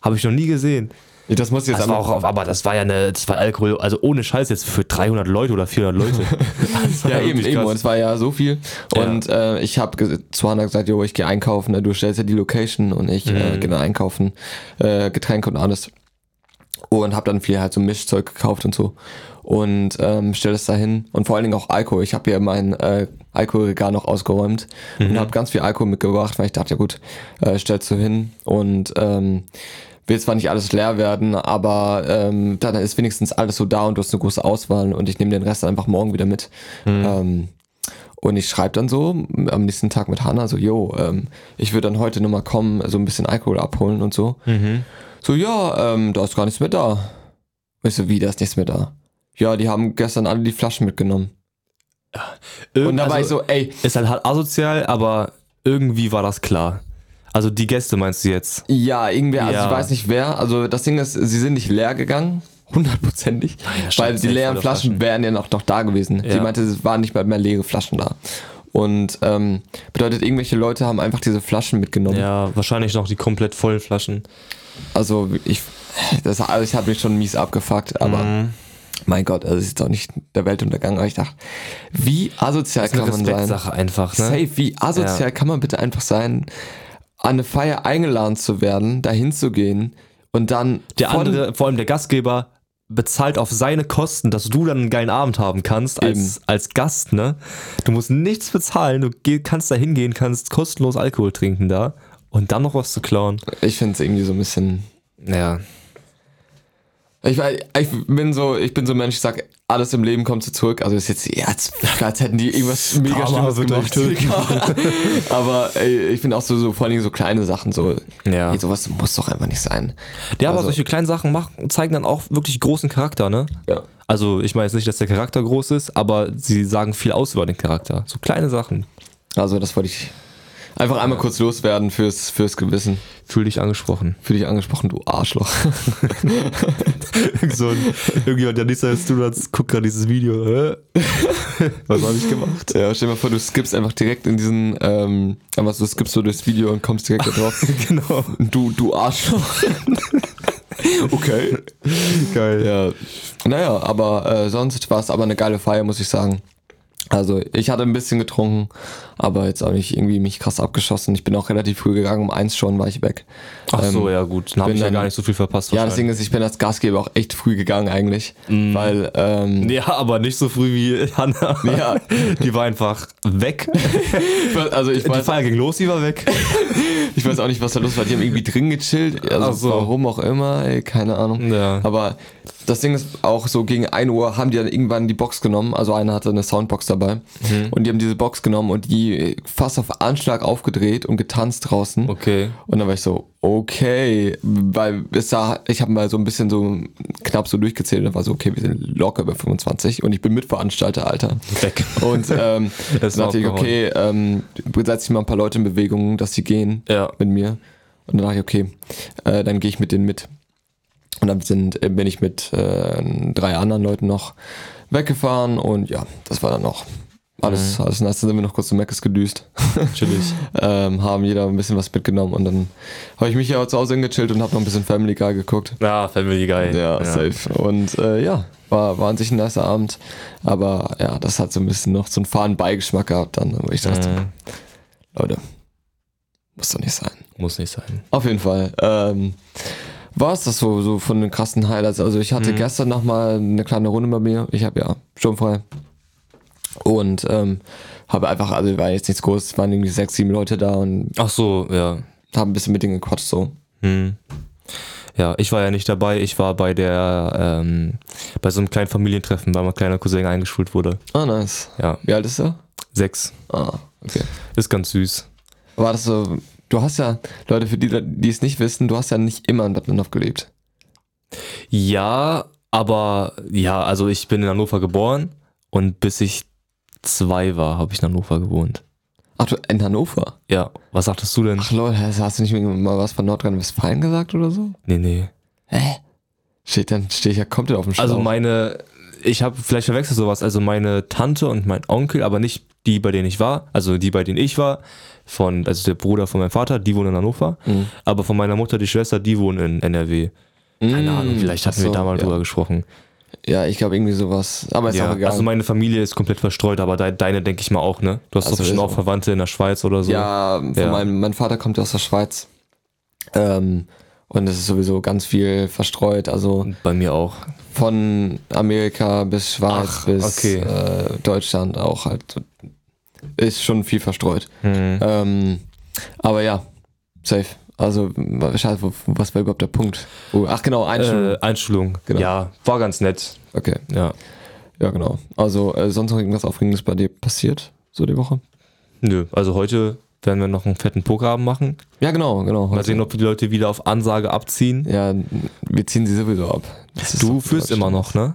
Habe ich noch nie gesehen. Das muss jetzt Das einmal- auch, aber das war ja eine, das war Alkohol, also ohne Scheiß jetzt für 300 Leute oder 400 Leute. (laughs) Ja, eben, eben. Und es war ja so viel. Ja. Und äh, ich habe zu Hannah gesagt, jo, ich gehe einkaufen. ne, Du stellst ja die Location und ich Mhm. äh, gehe einkaufen. Äh, Getränke und alles. Und habe dann viel halt so Mischzeug gekauft und so. Und ähm, stell es dahin. Und vor allen Dingen auch Alkohol. Ich habe hier mein äh, Alkoholregal noch ausgeräumt Mhm. und habe ganz viel Alkohol mitgebracht, weil ich dachte, ja gut, äh, stellst du hin. Und ähm, will zwar nicht alles leer werden, aber ähm, dann ist wenigstens alles so da und du hast eine große Auswahl und ich nehme den Rest einfach morgen wieder mit. Ähm, und ich schreibe dann so am nächsten Tag mit Hanna so, yo, ähm, ich würde dann heute nochmal kommen, so ein bisschen Alkohol abholen und so. Mhm. So, ja, ähm, da ist gar nichts mehr da. Ich so, wie, da ist nichts mehr da? Ja, die haben gestern alle die Flaschen mitgenommen. Und da war ich so, ey, Ist halt hart asozial, aber irgendwie war das klar. Also die Gäste meinst du jetzt? ja, irgendwer, also Ja. ich weiß nicht wer, also das Ding ist, sie sind nicht leer gegangen, (laughs) hundertprozentig, das weil die leeren Flaschen, Flaschen. wären ja noch, noch da gewesen. Sie Ja. meinte, es waren nicht mehr leere Flaschen da. Und ähm, bedeutet, irgendwelche Leute haben einfach diese Flaschen mitgenommen. Ja, wahrscheinlich noch die komplett vollen Flaschen. Also ich, das, also ich habe mich schon mies abgefuckt, aber Mhm. mein Gott, also es ist doch nicht der Weltuntergang. Aber ich dachte, wie asozial Das ist eine kann man sein? Respektsache einfach, ne? Safe, wie asozial Ja. kann man bitte einfach sein, an eine Feier eingeladen zu werden, dahin zu gehen und dann Der von- andere, vor allem der Gastgeber, bezahlt auf seine Kosten, dass du dann einen geilen Abend haben kannst als, als Gast, ne? Du musst nichts bezahlen, du geh, kannst da hingehen, kannst kostenlos Alkohol trinken da und dann noch was zu klauen. Ich finde es irgendwie so ein bisschen. Ja. Ich, ich bin so, ich bin so ein Mensch, ich sag, alles im Leben kommt so zurück. Also ist jetzt, ja, als, als hätten die irgendwas mega Schlimmes gemacht. (laughs) aber ey, ich finde auch so, so vor allen Dingen so kleine Sachen so. Ja. Ey, sowas muss doch einfach nicht sein. Ja, aber Also- solche kleinen Sachen machen, zeigen dann auch wirklich großen Charakter, ne? Ja. Also ich meine jetzt nicht, dass der Charakter groß ist, aber sie sagen viel aus über den Charakter. So kleine Sachen. Also das wollte ich einfach einmal kurz loswerden fürs, fürs Gewissen. Fühl dich angesprochen. Für dich angesprochen, du Arschloch. (laughs) so ein, irgendjemand, der nicht so ist, du als guckt gerade dieses Video. Hä? (laughs) Was habe ich gemacht? Ja, stell dir mal vor, du skippst einfach direkt in diesen, ähm, einfach so skippst du durchs Video und kommst direkt da drauf. (laughs) genau. Du, du Arschloch. okay. Geil. Ja. Naja, aber äh, sonst war es aber eine geile Feier, muss ich sagen. Also ich hatte ein bisschen getrunken, aber jetzt auch nicht irgendwie mich krass abgeschossen. Ich bin auch relativ früh gegangen, um eins schon war ich weg. Ach so, Ähm, ja gut. Dann habe bin ich ja gar nicht so viel verpasst. Ja, das Ding ist, ich bin als Gastgeber auch echt früh gegangen eigentlich, weil ähm, Ja, (laughs) aber nicht so früh wie Hanna. Ja. Die war einfach weg. (laughs) also ich Die weiß, Feier ging los, die war weg. (laughs) ich weiß auch nicht, was da los war. Die haben irgendwie drin gechillt, also so. warum auch immer, ey, keine Ahnung. Ja. Aber das Ding ist auch so gegen 1 Uhr haben die dann irgendwann die Box genommen. Also einer hatte eine Soundbox dabei. Mhm. Und die haben diese Box genommen und die fast auf Anschlag aufgedreht und getanzt draußen. Okay. Und dann war ich so, okay, weil es sah, ich habe mal so ein bisschen so knapp so durchgezählt und dann war so, okay, wir sind locker über 25 und ich bin Mitveranstalter, Alter. Weg. Und ähm, (laughs) Das dann dachte ich, okay, ähm, setze ich mal ein paar Leute in Bewegung, dass sie gehen Ja. mit mir. Und dann dachte ich, okay, äh, dann gehe ich mit denen mit. Und dann sind, äh, bin ich mit äh, drei anderen Leuten noch weggefahren und ja, das war dann noch alles, alles nice. Dann sind wir noch kurz zu Meckes gedüst, Chillig. (laughs) ähm, haben jeder ein bisschen was mitgenommen und dann habe ich mich ja zu Hause hingechillt und habe noch ein bisschen Family Guy geguckt. Ja, Family Guy. Ja, safe. Und äh, ja, war, war an sich ein nicer Abend. Aber ja, das hat so ein bisschen noch so einen fahren Beigeschmack gehabt dann, wo ich dachte, Mhm. Leute, muss doch nicht sein. Muss nicht sein. Auf jeden Fall. Ähm, war es das so, so von den krassen Highlights? Also ich hatte gestern noch mal eine kleine Runde bei mir. Ich habe ja sturmfrei. Und ähm, habe einfach, also war jetzt nichts groß, es waren irgendwie sechs, sieben Leute da und Ach so, ja. haben ein bisschen mit denen gequatscht so. Hm. Ja, ich war ja nicht dabei. Ich war bei der, ähm, bei so einem kleinen Familientreffen, weil mein kleiner Cousin eingeschult wurde. Ah, nice. Ja, Wie alt ist er? sechs. Ah, okay. Ist ganz süß. War das so, du hast ja, Leute, für die, die es nicht wissen, du hast ja nicht immer in Dappendorf gelebt. Ja, aber ja, also ich bin in Hannover geboren und bis ich zwei war, habe ich in Hannover gewohnt. Ach, du, in Hannover? Ja, was sagtest du denn? Ach Leute, hast du nicht mal was von Nordrhein-Westfalen gesagt oder so? Nee, nee. Hä? Steht dann, stehe ich ja komplett auf dem Schlauch. Also meine, ich habe vielleicht verwechselt sowas, also meine Tante und mein Onkel, aber nicht die, bei denen ich war, also die, bei denen ich war, von, also der Bruder von meinem Vater, die wohnen in Hannover, Mhm. aber von meiner Mutter, die Schwester, die wohnen in NRW. Keine Mm, Ahnung, vielleicht hatten ach wir so, da mal ja. drüber gesprochen. Ja, ich glaube irgendwie sowas. Aber ist auch Ja, egal. also meine Familie ist komplett verstreut, aber de deine denke ich mal auch, ne? Du hast Also doch bestimmt auch Verwandte in der Schweiz oder so. ja, Ja. Meinem, mein Vater kommt ja aus der Schweiz. Ähm, und es ist sowieso ganz viel verstreut. Also Bei mir auch. von Amerika bis Schweiz Ach, bis okay. äh, Deutschland auch halt. Ist schon viel verstreut. Hm. Ähm, aber ja, safe. Also, was war überhaupt der Punkt? Oh, ach genau, Einstellung. Äh, Einstellung. Genau. Ja, war ganz nett. okay, Ja. ja genau. Also, äh, sonst noch irgendwas Aufregendes bei dir passiert, so die Woche? Nö, also heute werden wir noch einen fetten Pokerabend machen. Ja, genau, genau. Mal sehen, ob die Leute wieder auf Ansage abziehen. Ja, wir ziehen sie sowieso ab. Du führst immer noch, ne?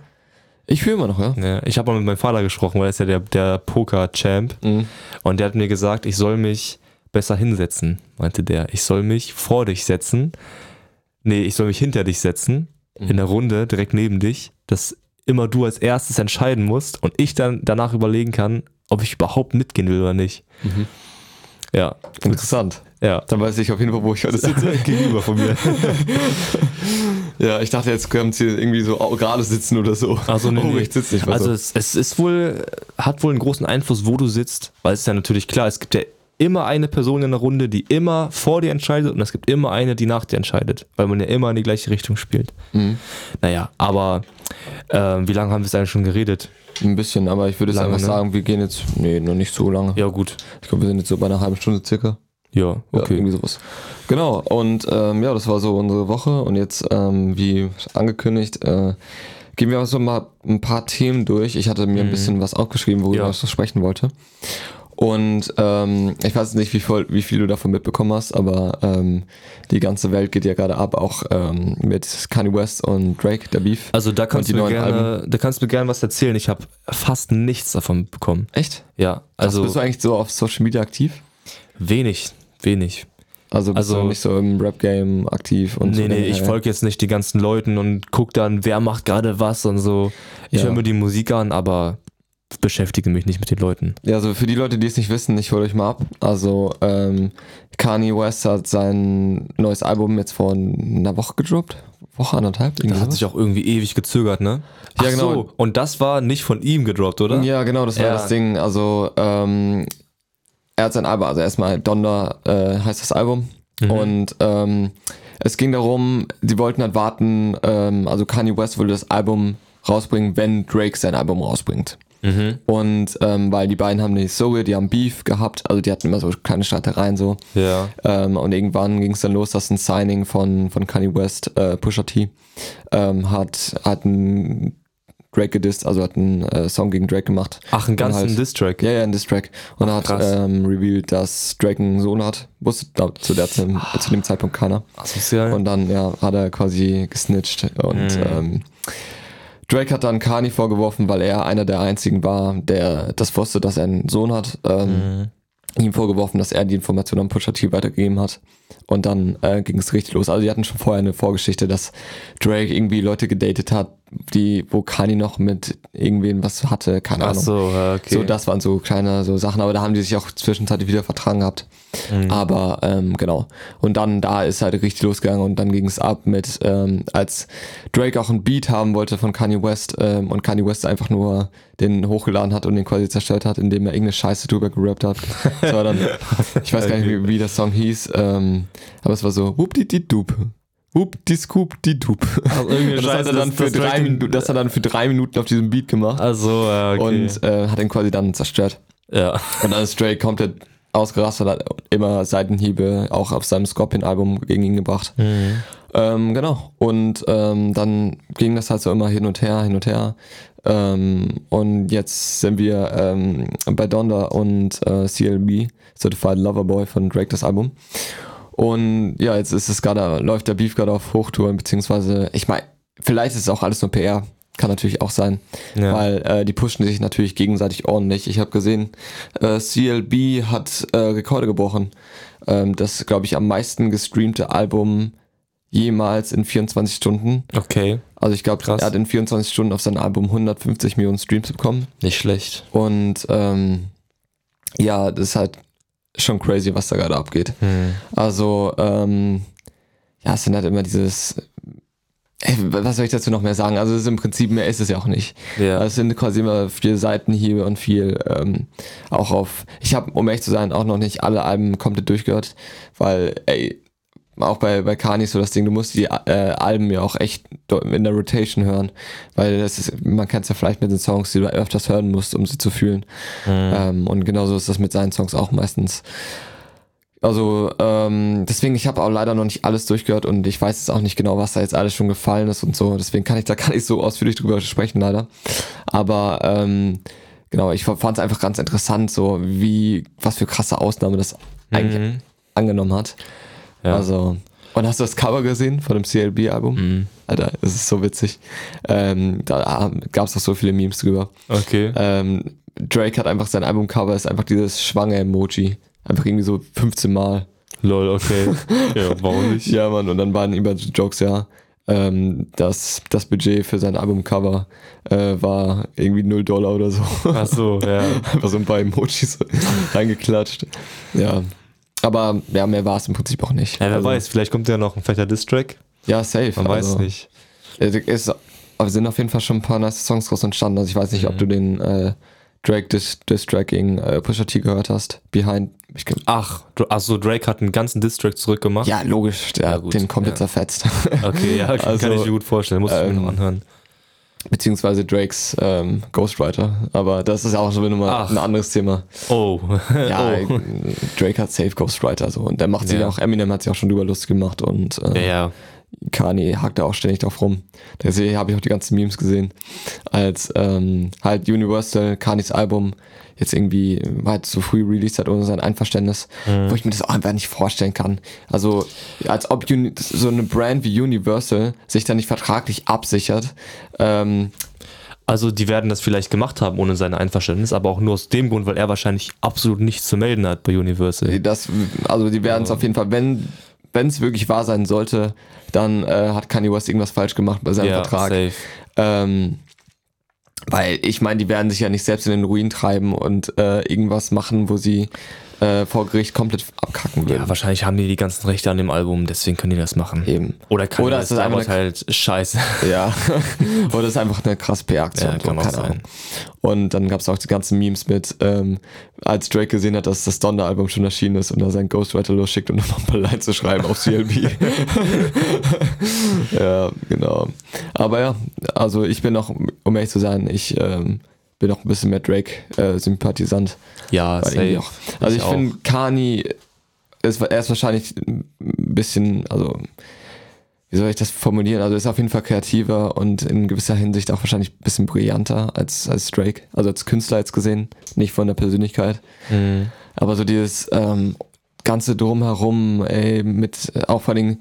Ich führe immer noch, ja. Ja, ich habe mal mit meinem Vater gesprochen, weil er ist ja der, der Poker-Champ. Mhm. Und der hat mir gesagt, ich soll mich besser hinsetzen, meinte der. Ich soll mich vor dich setzen. Nee, ich soll mich hinter dich setzen, in der Runde, direkt neben dich, dass immer du als erstes entscheiden musst und ich dann danach überlegen kann, ob ich überhaupt mitgehen will oder nicht. Ja, Interessant. ja. Dann weiß ich auf jeden Fall, wo ich heute sitze. (laughs) Gegenüber von mir. (laughs) ja, ich dachte, jetzt können sie irgendwie so gerade sitzen oder so. Also, nee, oh, ich sitze nicht. Also so. es, es ist wohl, hat wohl einen großen Einfluss, wo du sitzt, weil es ist ja natürlich klar, es gibt ja immer eine Person in der Runde, die immer vor dir entscheidet und es gibt immer eine, die nach dir entscheidet, weil man ja immer in die gleiche Richtung spielt. Mhm. Naja, aber ähm, wie lange haben wir es eigentlich schon geredet? Ein bisschen, aber ich würde jetzt Lange, einfach ne? sagen, wir gehen jetzt, nee, noch nicht so lange. Ja, gut. Ich glaube, wir sind jetzt so bei einer halben Stunde circa. Ja, Ja, okay. irgendwie sowas. Genau, und ähm, ja, das war so unsere Woche. Und jetzt, ähm, wie angekündigt, äh, gehen wir so mal ein paar Themen durch. Ich hatte mir ein bisschen was aufgeschrieben, worüber Ja. ich so sprechen wollte. Und ähm, ich weiß nicht, wie, voll, wie viel du davon mitbekommen hast, aber ähm, die ganze Welt geht ja gerade ab, auch ähm, mit Kanye West und Drake, der Beef. Also da kannst, Und du die mir gerne, da kannst du mir gerne was erzählen. Ich habe fast nichts davon bekommen. Echt? Ja, Also also bist du eigentlich so auf Social Media aktiv? wenig, wenig. Also bist Also- du nicht so im Rap-Game aktiv und so? nee, nee, generell? ich folge jetzt nicht die ganzen Leuten und guck dann, wer macht gerade was und so. Ich Ja. höre mir die Musik an, aber beschäftige mich nicht mit den Leuten. Ja, also für die Leute, die es nicht wissen, ich hole euch mal ab. Also ähm, Kanye West hat sein neues Album jetzt vor einer Woche gedroppt. Woche, anderthalb? Das hat sich auch irgendwie ewig gezögert, ne? Ja, Ach genau. So, und das war nicht von ihm gedroppt, oder? Ja, genau, das war Ja. das Ding. Also ähm, er hat sein Album, also erstmal Donner äh, heißt das Album. Mhm. Und ähm, es ging darum, sie wollten halt warten, ähm, also Kanye West wollte das Album rausbringen, wenn Drake sein Album rausbringt. Mhm. Und ähm, weil die beiden haben nicht so, die haben Beef gehabt, also die hatten immer so kleine Streitereien so. Ja. Ähm, und irgendwann ging es dann los, dass ein Signing von, von Kanye West, äh, Pusha T, ähm, hat, hat ein Drake gedisst, also hat einen äh, Song gegen Drake gemacht. Ach, einen ganzen halt, Diss-Track. Ja, ja, ein Diss-Track. Und er hat ähm, revealed, dass Drake einen Sohn hat. Wusste da, zu, der, dem, zu dem Zeitpunkt keiner. Asozial. Und dann ja, hat er quasi gesnitcht. Und Mhm. ähm, Drake hat dann Kanye vorgeworfen, weil er einer der einzigen war, der das wusste, dass er einen Sohn hat. Ähm, Mhm. Ihm vorgeworfen, dass er die Information an Pusha T weitergegeben hat. Und dann äh, ging es richtig los. Also die hatten schon vorher eine Vorgeschichte, dass Drake irgendwie Leute gedatet hat, die, wo Kanye noch mit irgendwen was hatte, keine Ach Ahnung. so, ja, okay. So, das waren so kleine so Sachen, aber da haben die sich auch zwischenzeitlich wieder vertragen gehabt. Mhm. Aber ähm, genau. Und dann da ist halt richtig losgegangen und dann ging es ab mit, ähm, als Drake auch ein Beat haben wollte von Kanye West ähm, und Kanye West einfach nur den hochgeladen hat und den quasi zerstört hat, indem er irgendeine Scheiße drüber gerappt hat. (laughs) Das war dann, ich weiß gar nicht, wie, wie der Song hieß, ähm, aber es war so, whoop di di dup. Whoop di scoop di dup. Also das hat er dann für das drei Minuten, das hat er dann für drei Minuten auf diesem Beat gemacht Also, ja, okay. und äh, hat ihn quasi dann zerstört. ja. Und dann ist Drake komplett ausgerastet, hat immer Seitenhiebe auch auf seinem Scorpion-Album gegen ihn gebracht. Mhm. Ähm, genau. Und ähm, dann ging das halt so immer hin und her, hin und her. Ähm, und jetzt sind wir ähm, bei Donda und äh, CLB, Certified Lover Boy von Drake, das Album. Und ja, jetzt ist es gerade, läuft der Beef gerade auf Hochtouren, beziehungsweise, ich meine, vielleicht ist es auch alles nur PR. Kann natürlich auch sein, Ja. weil äh, die pushen sich natürlich gegenseitig ordentlich. Ich habe gesehen, äh, CLB hat äh, Rekorde gebrochen. Ähm, das, glaube ich, am meisten gestreamte Album jemals in 24 Stunden. Okay, Also ich glaube, er hat in 24 Stunden auf sein Album 150 Millionen Streams bekommen. nicht schlecht. Und ähm, ja, das ist halt schon crazy, was da gerade abgeht. Mhm. Also, ähm, ja, es sind halt immer dieses. Ey, was soll ich dazu noch mehr sagen? Also es ist im Prinzip mehr ist es ja auch nicht. Ja. Also es sind quasi immer viel Seitenhiebe und viel ähm, auch auf. Ich habe, um ehrlich zu sein, auch noch nicht alle Alben komplett durchgehört, weil, ey, auch bei, bei Kanye ist so das Ding, du musst die äh, Alben ja auch echt in der Rotation hören, weil das ist, man kennt es ja vielleicht mit den Songs, die du öfters hören musst, um sie zu fühlen. Ähm, und genauso ist das mit seinen Songs auch meistens. Also, ähm, deswegen, ich habe auch leider noch nicht alles durchgehört und ich weiß jetzt auch nicht genau, was da jetzt alles schon gefallen ist und so. Deswegen kann ich da (laughs) gar nicht so ausführlich drüber sprechen, leider. Aber ähm, genau, ich fand es einfach ganz interessant, so wie, was für krasse Ausnahme das eigentlich Mhm. angenommen hat. Ja. Also, und hast du das Cover gesehen von dem CLB-Album? Mhm. Alter, das ist so witzig. Ähm, da gab es auch so viele Memes drüber. Okay. Ähm, Drake hat einfach sein Albumcover, ist einfach dieses Schwange-Emoji. Einfach irgendwie so 15 Mal. Lol, okay. (laughs) ja, warum nicht? Ja, Mann, und dann waren immer Jokes, ja. Ähm, das, das Budget für sein Albumcover äh, war irgendwie 0 Dollar oder so. Ach so, ja. (laughs) Einfach so ein paar Emojis (laughs) reingeklatscht. Ja. Aber ja, mehr war es im Prinzip auch nicht. Ja, wer Also, weiß, vielleicht kommt ja noch ein fetter Diss-Track. Ja, safe. Man weiß also, nicht. Es sind auf jeden Fall schon ein paar nice Songs draus entstanden. Also ich weiß nicht, ob Mhm. du den äh, Drake Diss, Diss Tracking äh, Pusha T gehört hast. Behind. Ach, du- ach so, Drake hat einen ganzen Diss-Track zurückgemacht. ja, logisch. Der Ja, gut, den komplett ja. zerfetzt. Okay, ja, (laughs) kann Also, ich mir gut vorstellen. Muss ich mir ähm, noch anhören. Beziehungsweise Drakes ähm, Ghostwriter. Aber das ist auch schon nochmal ein anderes Thema. Oh. (laughs) Ja, oh. Drake hat safe Ghostwriter so. Und der macht sich Ja. auch, Eminem hat sich auch schon drüber lustig gemacht und Ja, äh, ja. Kanye hakt da auch ständig drauf rum. Deswegen habe ich auch die ganzen Memes gesehen, als ähm, halt Universal Kanyes Album jetzt irgendwie halt so früh released hat ohne sein Einverständnis, Mhm. wo ich mir das auch einfach nicht vorstellen kann. Also als ob Uni so eine Brand wie Universal sich da nicht vertraglich absichert. Ähm, Also die werden das vielleicht gemacht haben ohne sein Einverständnis, aber auch nur aus dem Grund, weil er wahrscheinlich absolut nichts zu melden hat bei Universal. Das, also die werden es auf jeden Fall, wenn wenn es wirklich wahr sein sollte, dann äh, hat Kanye West irgendwas falsch gemacht bei seinem Ja, Vertrag. safe. Ähm, weil ich meine, die werden sich ja nicht selbst in den Ruin treiben und äh, irgendwas machen, wo sie äh, vor Gericht komplett abkacken würden. Ja, wahrscheinlich haben die die ganzen Rechte an dem Album, deswegen können die das machen. Eben. Oder kann Oder das ist das einfach halt scheiße. Ja. (laughs) Oder es ist einfach eine krasse PR-Aktion. Ja, so, kann auch keine sein. Ahnung. Und dann gab es auch die ganzen Memes mit, ähm, als Drake gesehen hat, dass das Donner-Album schon erschienen ist und er seinen Ghostwriter losschickt, um noch ein paar Lines zu schreiben auf CLB. (laughs) (laughs) ja, genau. Aber ja, also ich bin noch, um ehrlich zu sein, ich ähm, bin auch ein bisschen mehr Drake-Sympathisant. Ja, safe. Auch, also ich, Ich finde, Kani ist, er ist wahrscheinlich ein bisschen, also wie soll ich das formulieren? Also er ist auf jeden Fall kreativer und in gewisser Hinsicht auch wahrscheinlich ein bisschen brillanter als, als Drake. Also als Künstler jetzt gesehen, nicht von der Persönlichkeit. Mhm. Aber so dieses ähm, ganze Drumherum, ey, mit auch vor allem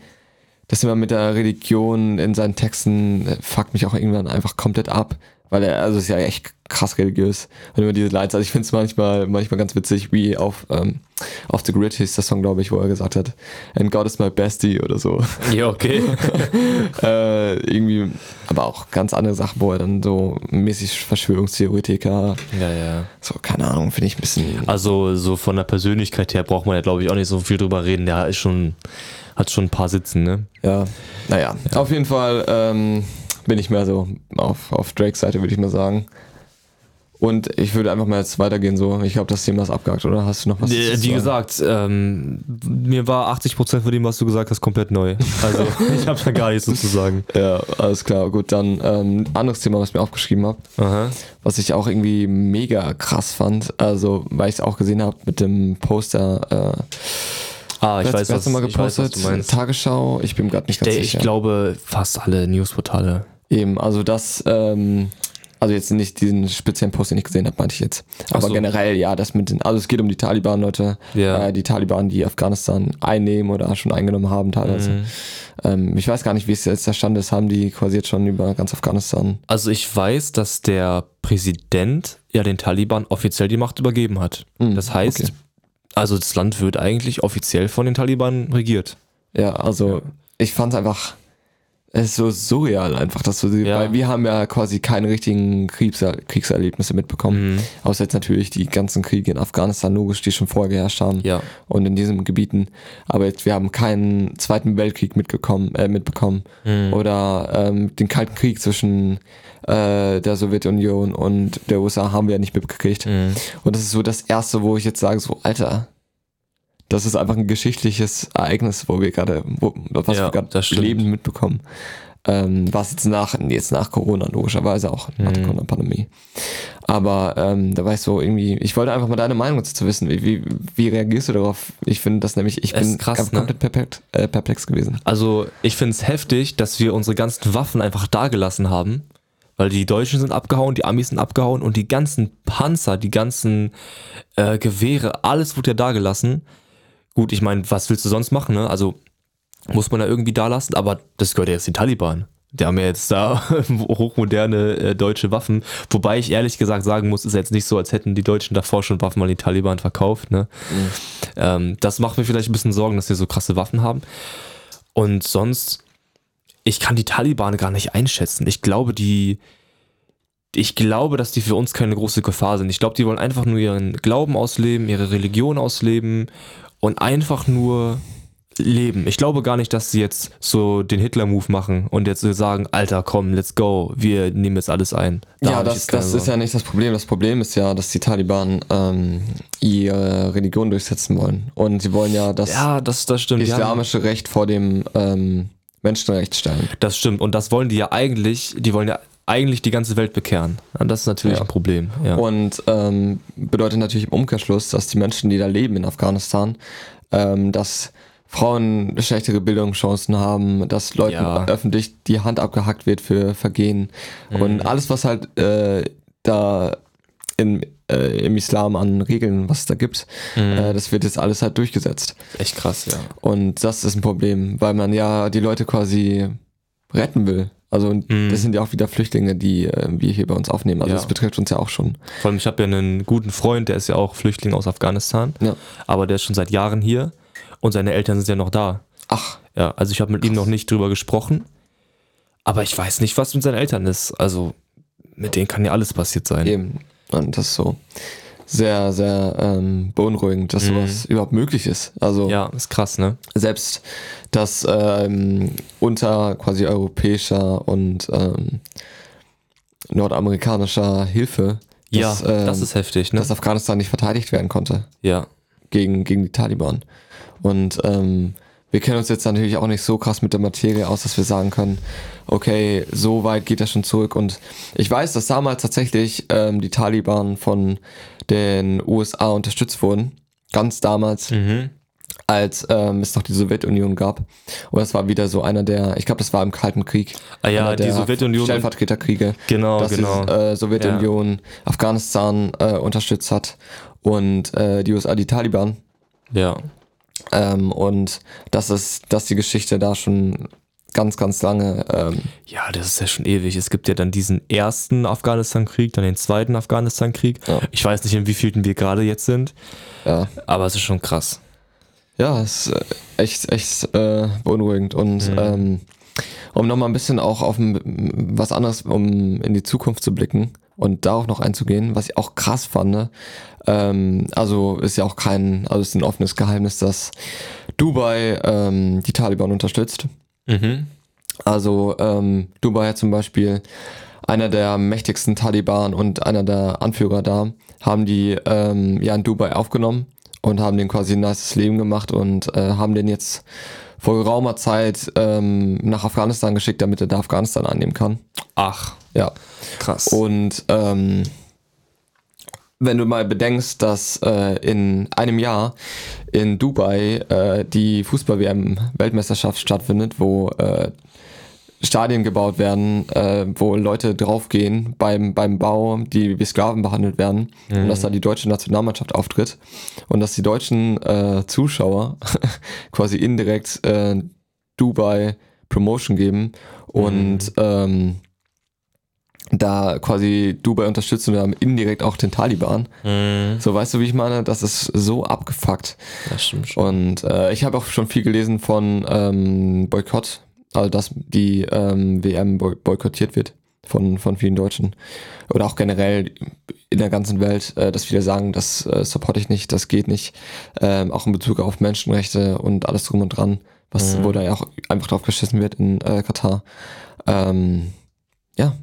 das immer mit der Religion in seinen Texten äh, fuckt mich auch irgendwann einfach komplett ab. Weil er, also ist ja echt krass religiös. Und immer diese Lines, also ich finde es manchmal, manchmal ganz witzig, wie auf, ähm, auf The Grid hieß der Song, glaube ich, wo er gesagt hat, and God is my bestie oder so. Ja, okay. (laughs) äh, irgendwie, aber auch ganz andere Sachen, wo er dann so mäßig Verschwörungstheoretiker, ja, ja. so, keine Ahnung, finde ich ein bisschen. Also so von der Persönlichkeit her braucht man ja, glaube ich, auch nicht so viel drüber reden. Der ist schon, hat schon ein paar Sitzen, ne? Ja, naja, auf jeden Fall ähm, bin ich mehr so auf, auf Drakes Seite, würde ich mal sagen. Und ich würde einfach mal jetzt weitergehen, so. Ich glaube, das Thema ist abgehakt, oder? Hast du noch was Äh, zu Wie sagen? gesagt, ähm, mir war 80% von dem, was du gesagt hast, komplett neu. Also (laughs) ich habe da gar nichts zu sagen. Ja, alles klar. Gut, dann ähm, anderes Thema, was ich mir aufgeschrieben habe, was ich auch irgendwie mega krass fand. Also, weil ich es auch gesehen habe mit dem Poster. Äh, Ah, ich weiß, was, hat's nochmal ich weiß, was gepostet. du meinst. Tagesschau. Ich bin gerade nicht ganz Der, ich sicher. glaube, fast alle Newsportale. Eben, also das, ähm, also jetzt nicht diesen speziellen Post, den ich gesehen habe, meinte ich jetzt. Aber so. generell, ja, das mit den, also es geht um die Taliban, Leute. Ja. Äh, die Taliban, die Afghanistan einnehmen oder schon eingenommen haben teilweise. Mhm. Ähm, ich weiß gar nicht, wie es jetzt der Stand ist, haben die quasi jetzt schon über ganz Afghanistan. Also ich weiß, dass der Präsident ja den Taliban offiziell die Macht übergeben hat. Mhm, Das heißt, okay. also das Land wird eigentlich offiziell von den Taliban regiert. Ja, also ich fand es einfach, es ist so surreal einfach, dass du, Ja. weil wir haben ja quasi keine richtigen Kriegser Kriegserlebnisse mitbekommen. Mhm. Außer jetzt natürlich die ganzen Kriege in Afghanistan, logisch, die schon vorher geherrscht haben. Ja. und in diesen Gebieten. Aber jetzt, wir haben keinen Zweiten Weltkrieg mitgekommen, äh, mitbekommen Mhm. oder ähm, den Kalten Krieg zwischen äh, der Sowjetunion und der USA haben wir ja nicht mitgekriegt. Mhm. Und das ist so das Erste, wo ich jetzt sage, so Alter, das ist einfach ein geschichtliches Ereignis, wo wir gerade, was Ja, wir gerade lebend mitbekommen. Ähm, was jetzt nach, jetzt nach Corona, logischerweise auch, nach der Mhm. Corona-Pandemie. Aber ähm, da war ich so irgendwie, ich wollte einfach mal deine Meinung dazu wissen. Wie, wie, wie reagierst du darauf? Ich finde das nämlich, ich Es bin krass, ne? komplett perplex, äh, perplex gewesen. Also ich finde es heftig, dass wir unsere ganzen Waffen einfach dagelassen haben. Weil die Deutschen sind abgehauen, die Amis sind abgehauen und die ganzen Panzer, die ganzen äh, Gewehre, alles wurde ja dagelassen. Gut, ich meine, was willst du sonst machen, ne? Also muss man da irgendwie da lassen, aber das gehört ja jetzt den Taliban. Die haben ja jetzt da (laughs) hochmoderne äh, deutsche Waffen. Wobei ich ehrlich gesagt sagen muss, ist jetzt nicht so, als hätten die Deutschen davor schon Waffen an die Taliban verkauft. Ne? Ähm, das macht mir vielleicht ein bisschen Sorgen, dass wir so krasse Waffen haben. Und sonst, ich kann die Taliban gar nicht einschätzen. Ich glaube, die, ich glaube, dass die für uns keine große Gefahr sind. Ich glaube, die wollen einfach nur ihren Glauben ausleben, ihre Religion ausleben und einfach nur leben. Ich glaube gar nicht, dass sie jetzt so den Hitler-Move machen und jetzt so sagen, Alter, komm, let's go, wir nehmen jetzt alles ein. Da ja, das, das ist ja nicht das Problem. Das Problem ist ja, dass die Taliban ähm, ihre Religion durchsetzen wollen. Und sie wollen ja das Ja, das, das stimmt. Islamische Recht vor dem ähm, Menschenrecht stellen. Das stimmt. Und das wollen die ja eigentlich, die wollen ja eigentlich die ganze Welt bekehren. Und das ist natürlich Ja. ein Problem. Ja. Und ähm, bedeutet natürlich im Umkehrschluss, dass die Menschen, die da leben in Afghanistan, ähm, dass Frauen schlechtere Bildungschancen haben, dass Leuten Ja. öffentlich die Hand abgehackt wird für Vergehen Mhm. und alles, was halt äh, da in, äh, im Islam an Regeln, was es da gibt, Mhm. äh, das wird jetzt alles halt durchgesetzt. Echt krass, ja. Und das ist ein Problem, weil man ja die Leute quasi retten will. Also und Mhm. das sind ja auch wieder Flüchtlinge, die äh, wir hier bei uns aufnehmen. Also Ja. das betrifft uns ja auch schon. Vor allem, ich habe ja einen guten Freund, der ist ja auch Flüchtling aus Afghanistan, Ja. aber der ist schon seit Jahren hier und seine Eltern sind ja noch da. Ach, Ja, also ich habe mit ihm noch nicht drüber gesprochen, aber ich weiß nicht, was mit seinen Eltern ist. Also mit denen kann ja alles passiert sein. Eben. Und das ist so sehr, sehr ähm, beunruhigend, dass sowas überhaupt möglich ist. Also Mhm. Ja, ist krass, ne? selbst dass ähm, unter quasi europäischer und ähm, nordamerikanischer Hilfe, Ja, dass, ähm, das ist heftig, ne? dass Afghanistan nicht verteidigt werden konnte Ja. gegen, gegen die Taliban. Und ähm, wir kennen uns jetzt natürlich auch nicht so krass mit der Materie aus, dass wir sagen können, okay, so weit geht das schon zurück. Und ich weiß, dass damals tatsächlich ähm, die Taliban von den USA unterstützt wurden. Ganz damals. Mhm. als ähm, es noch die Sowjetunion gab. Und das war wieder so einer der, ich glaube, das war im Kalten Krieg. Ah ja, die Sowjetunion- Stellvertreterkriege. Genau, dass genau. die äh, Sowjetunion Afghanistan äh, unterstützt hat und äh, die USA die Taliban. Ja. Ähm, und das ist, dass die Geschichte da schon ganz, ganz lange, ähm, Ja, das ist ja schon ewig. Es gibt ja dann diesen ersten Afghanistan-Krieg, dann den zweiten Afghanistan-Krieg. Ja. Ich weiß nicht, in wie vielen wir gerade jetzt sind, ja, aber es ist schon krass. ja, es ist äh, echt, echt äh, beunruhigend. Und Mhm. ähm, um nochmal ein bisschen auch auf was anderes, um in die Zukunft zu blicken und darauf noch einzugehen, was ich auch krass fand, ne? ähm, also ist ja auch kein, also ist ein offenes Geheimnis, dass Dubai ähm, die Taliban unterstützt. Mhm. Also ähm, Dubai zum Beispiel einer der mächtigsten Taliban und einer der Anführer da, haben die ähm, ja in Dubai aufgenommen und haben den quasi ein nices Leben gemacht und äh, haben den jetzt vor geraumer Zeit ähm, nach Afghanistan geschickt, damit er da Afghanistan annehmen kann. Ach, Ja. krass. Und ähm, wenn du mal bedenkst, dass äh, in einem Jahr in Dubai äh, die Fußball-WM-Weltmeisterschaft stattfindet, wo äh, Stadien gebaut werden, äh, wo Leute draufgehen beim, beim Bau, die wie Sklaven behandelt werden und dass da die deutsche Nationalmannschaft auftritt und dass die deutschen äh, Zuschauer (laughs) quasi indirekt äh, Dubai Promotion geben und ähm, da quasi Dubai unterstützen und dann indirekt auch den Taliban. Mhm. So, weißt du, wie ich meine? Das ist so abgefuckt. Das stimmt schon. Und äh, ich habe auch schon viel gelesen von ähm, Boykott, also dass die ähm, WM boy boykottiert wird von, von vielen Deutschen. Oder auch generell in der ganzen Welt, äh, dass viele sagen, das äh, supporte ich nicht, das geht nicht. Ähm, auch in Bezug auf Menschenrechte und alles drum und dran, was, Mhm. wo da ja auch einfach drauf geschissen wird in äh, Katar. Ähm, ja,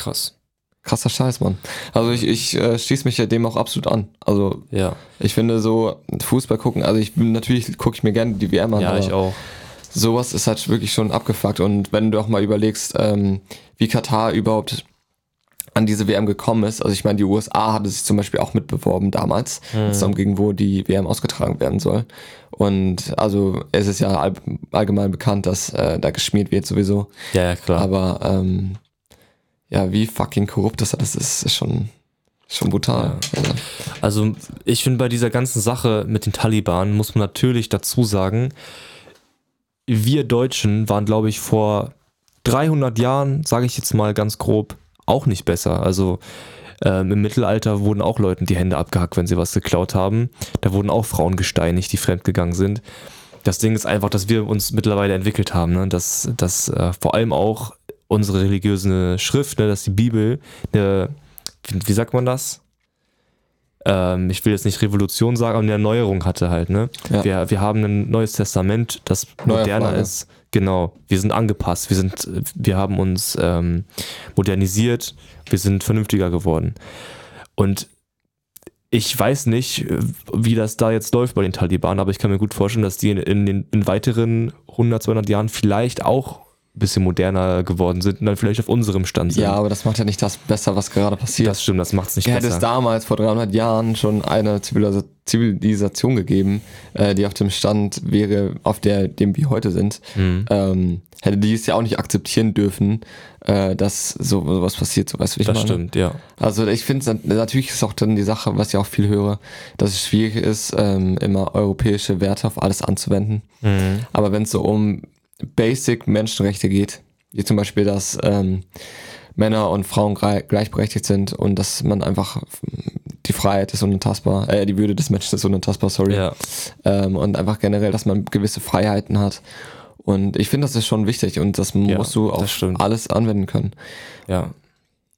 Krass. krasser Scheiß, Mann. Also ich, ich äh, schließe mich ja dem auch absolut an. Also Ja. ich finde so Fußball gucken, also ich bin natürlich gucke ich mir gerne die WM an, Ja, ich auch. sowas ist halt wirklich schon abgefuckt. Und wenn du auch mal überlegst, ähm, wie Katar überhaupt an diese WM gekommen ist, also ich meine, die USA hatte sich zum Beispiel auch mitbeworben damals, es darum ging, wo die WM ausgetragen werden soll. Und also es ist ja all, allgemein bekannt, dass äh, da geschmiert wird sowieso. Ja, ja, klar. Aber ähm, ja, wie fucking korrupt das alles ist, ist schon, schon brutal. Also, Also ich finde bei dieser ganzen Sache mit den Taliban muss man natürlich dazu sagen, wir Deutschen waren, glaube ich, vor 300 Jahren, sage ich jetzt mal ganz grob, auch nicht besser. Also ähm, im Mittelalter wurden auch Leuten die Hände abgehackt, wenn sie was geklaut haben. Da wurden auch Frauen gesteinigt, die fremdgegangen sind. Das Ding ist einfach, dass wir uns mittlerweile entwickelt haben, ne? dass, dass äh, vor allem auch unsere religiöse Schrift, ne? dass die Bibel, eine, wie, sagt man das? ähm, ich will jetzt nicht Revolution sagen, aber eine Erneuerung hatte halt, ne? Ja. Wir, wir haben ein neues Testament, das moderner ist. Genau. Wir sind angepasst, wir sind, wir haben uns ähm, modernisiert, wir sind vernünftiger geworden. Und ich weiß nicht, wie das da jetzt läuft bei den Taliban, aber ich kann mir gut vorstellen, dass die in, in den in weiteren 100, 200 Jahren vielleicht auch bisschen moderner geworden sind und dann vielleicht auf unserem Stand sind. ja, aber das macht ja nicht das besser, was gerade passiert. das stimmt, das macht es nicht Hätte es besser. damals vor 300 Jahren schon eine Zivilisa- Zivilisation gegeben, äh, die auf dem Stand wäre, auf der dem wir heute sind, Mhm. ähm, hätte die es ja auch nicht akzeptieren dürfen, äh, dass so sowas passiert, so weißt du, wie ich Das meine? stimmt, ja. Also ich finde, natürlich ist auch dann die Sache, was ich auch viel höre, dass es schwierig ist, ähm, immer europäische Werte auf alles anzuwenden. Mhm. Aber wenn es so um Basic Menschenrechte geht, wie zum Beispiel, dass ähm, Männer und Frauen gleichberechtigt sind und dass man einfach die Freiheit ist unantastbar, äh, die Würde des Menschen ist unantastbar, sorry. Ja. Ähm, und einfach generell, dass man gewisse Freiheiten hat. Und ich finde, das ist schon wichtig und das Ja, musst du auf stimmt. alles anwenden können. Ja.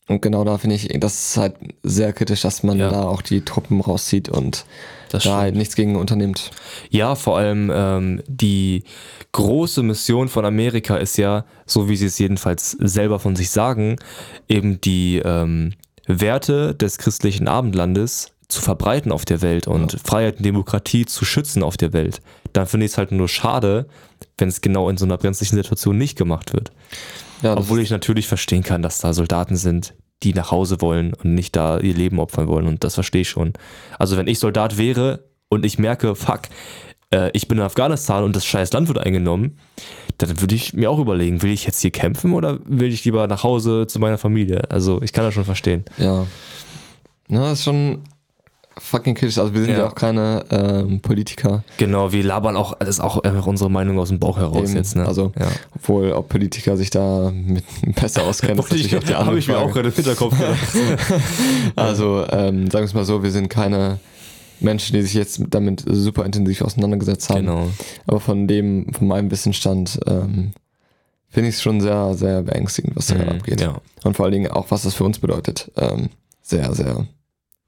Und genau da finde ich, das ist halt sehr kritisch, dass man Ja. da auch die Truppen rauszieht und Das da halt nichts gegen unternimmt. Ja, vor allem ähm, die große Mission von Amerika ist ja, so wie sie es jedenfalls selber von sich sagen, eben die ähm, Werte des christlichen Abendlandes zu verbreiten auf der Welt und Freiheit und Demokratie zu schützen auf der Welt, dann finde ich es halt nur schade, wenn es genau in so einer brenzlichen Situation nicht gemacht wird. Ja, Obwohl ich natürlich verstehen kann, dass da Soldaten sind, die nach Hause wollen und nicht da ihr Leben opfern wollen. Und das verstehe ich schon. Also wenn ich Soldat wäre und ich merke, fuck, äh, ich bin in Afghanistan und das scheiß Land wird eingenommen, dann würde ich mir auch überlegen, will ich jetzt hier kämpfen oder will ich lieber nach Hause zu meiner Familie? Also ich kann das schon verstehen. Ja. Das ist schon fucking kritisch. Also wir sind ja, Ja. auch keine ähm, Politiker. Genau, wir labern auch, das ist auch einfach unsere Meinung aus dem Bauch heraus Eben. jetzt. Ne? Also, ja. obwohl ob Politiker sich da mit (laughs) besser auskennen, ist natürlich auch die andere Habe ich mir auch gerade im Hinterkopf gedacht. (laughs) Also, ähm, sagen wir es mal so, wir sind keine Menschen, die sich jetzt damit super intensiv auseinandergesetzt haben. genau. Aber von dem, von meinem Wissensstand, ähm, finde ich es schon sehr, sehr beängstigend, was da gerade Mhm, abgeht. Ja. Und vor allen Dingen auch, was das für uns bedeutet. Ähm, sehr, sehr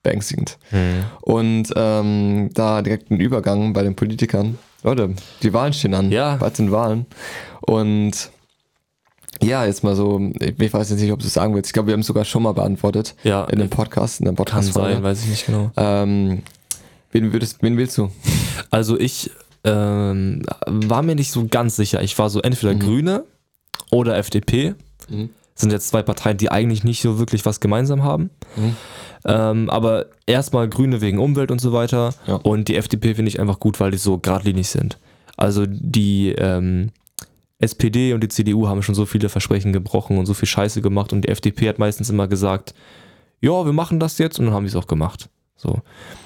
beängstigend. Mhm. Und ähm, da direkt ein Übergang bei den Politikern. Leute, die Wahlen stehen an. Ja. Bald sind Wahlen. Und ja, jetzt mal so, ich weiß jetzt nicht, ob du es sagen willst. Ich glaube, wir haben es sogar schon mal beantwortet Ja, in dem Podcast, in kann podcast sein, weiß ich nicht genau. Ähm, wen, würdest, wen willst du? Also ich ähm, war mir nicht so ganz sicher. Ich war so entweder Grüne oder FDP. Mhm. Sind jetzt zwei Parteien, die eigentlich nicht so wirklich was gemeinsam haben. Mhm. Ähm, aber erstmal Grüne wegen Umwelt und so weiter. Ja. Und die FDP finde ich einfach gut, weil die so geradlinig sind. Also die ähm, SPD und die CDU haben schon so viele Versprechen gebrochen und so viel Scheiße gemacht und die FDP hat meistens immer gesagt, ja, wir machen das jetzt und dann haben die es auch gemacht. So,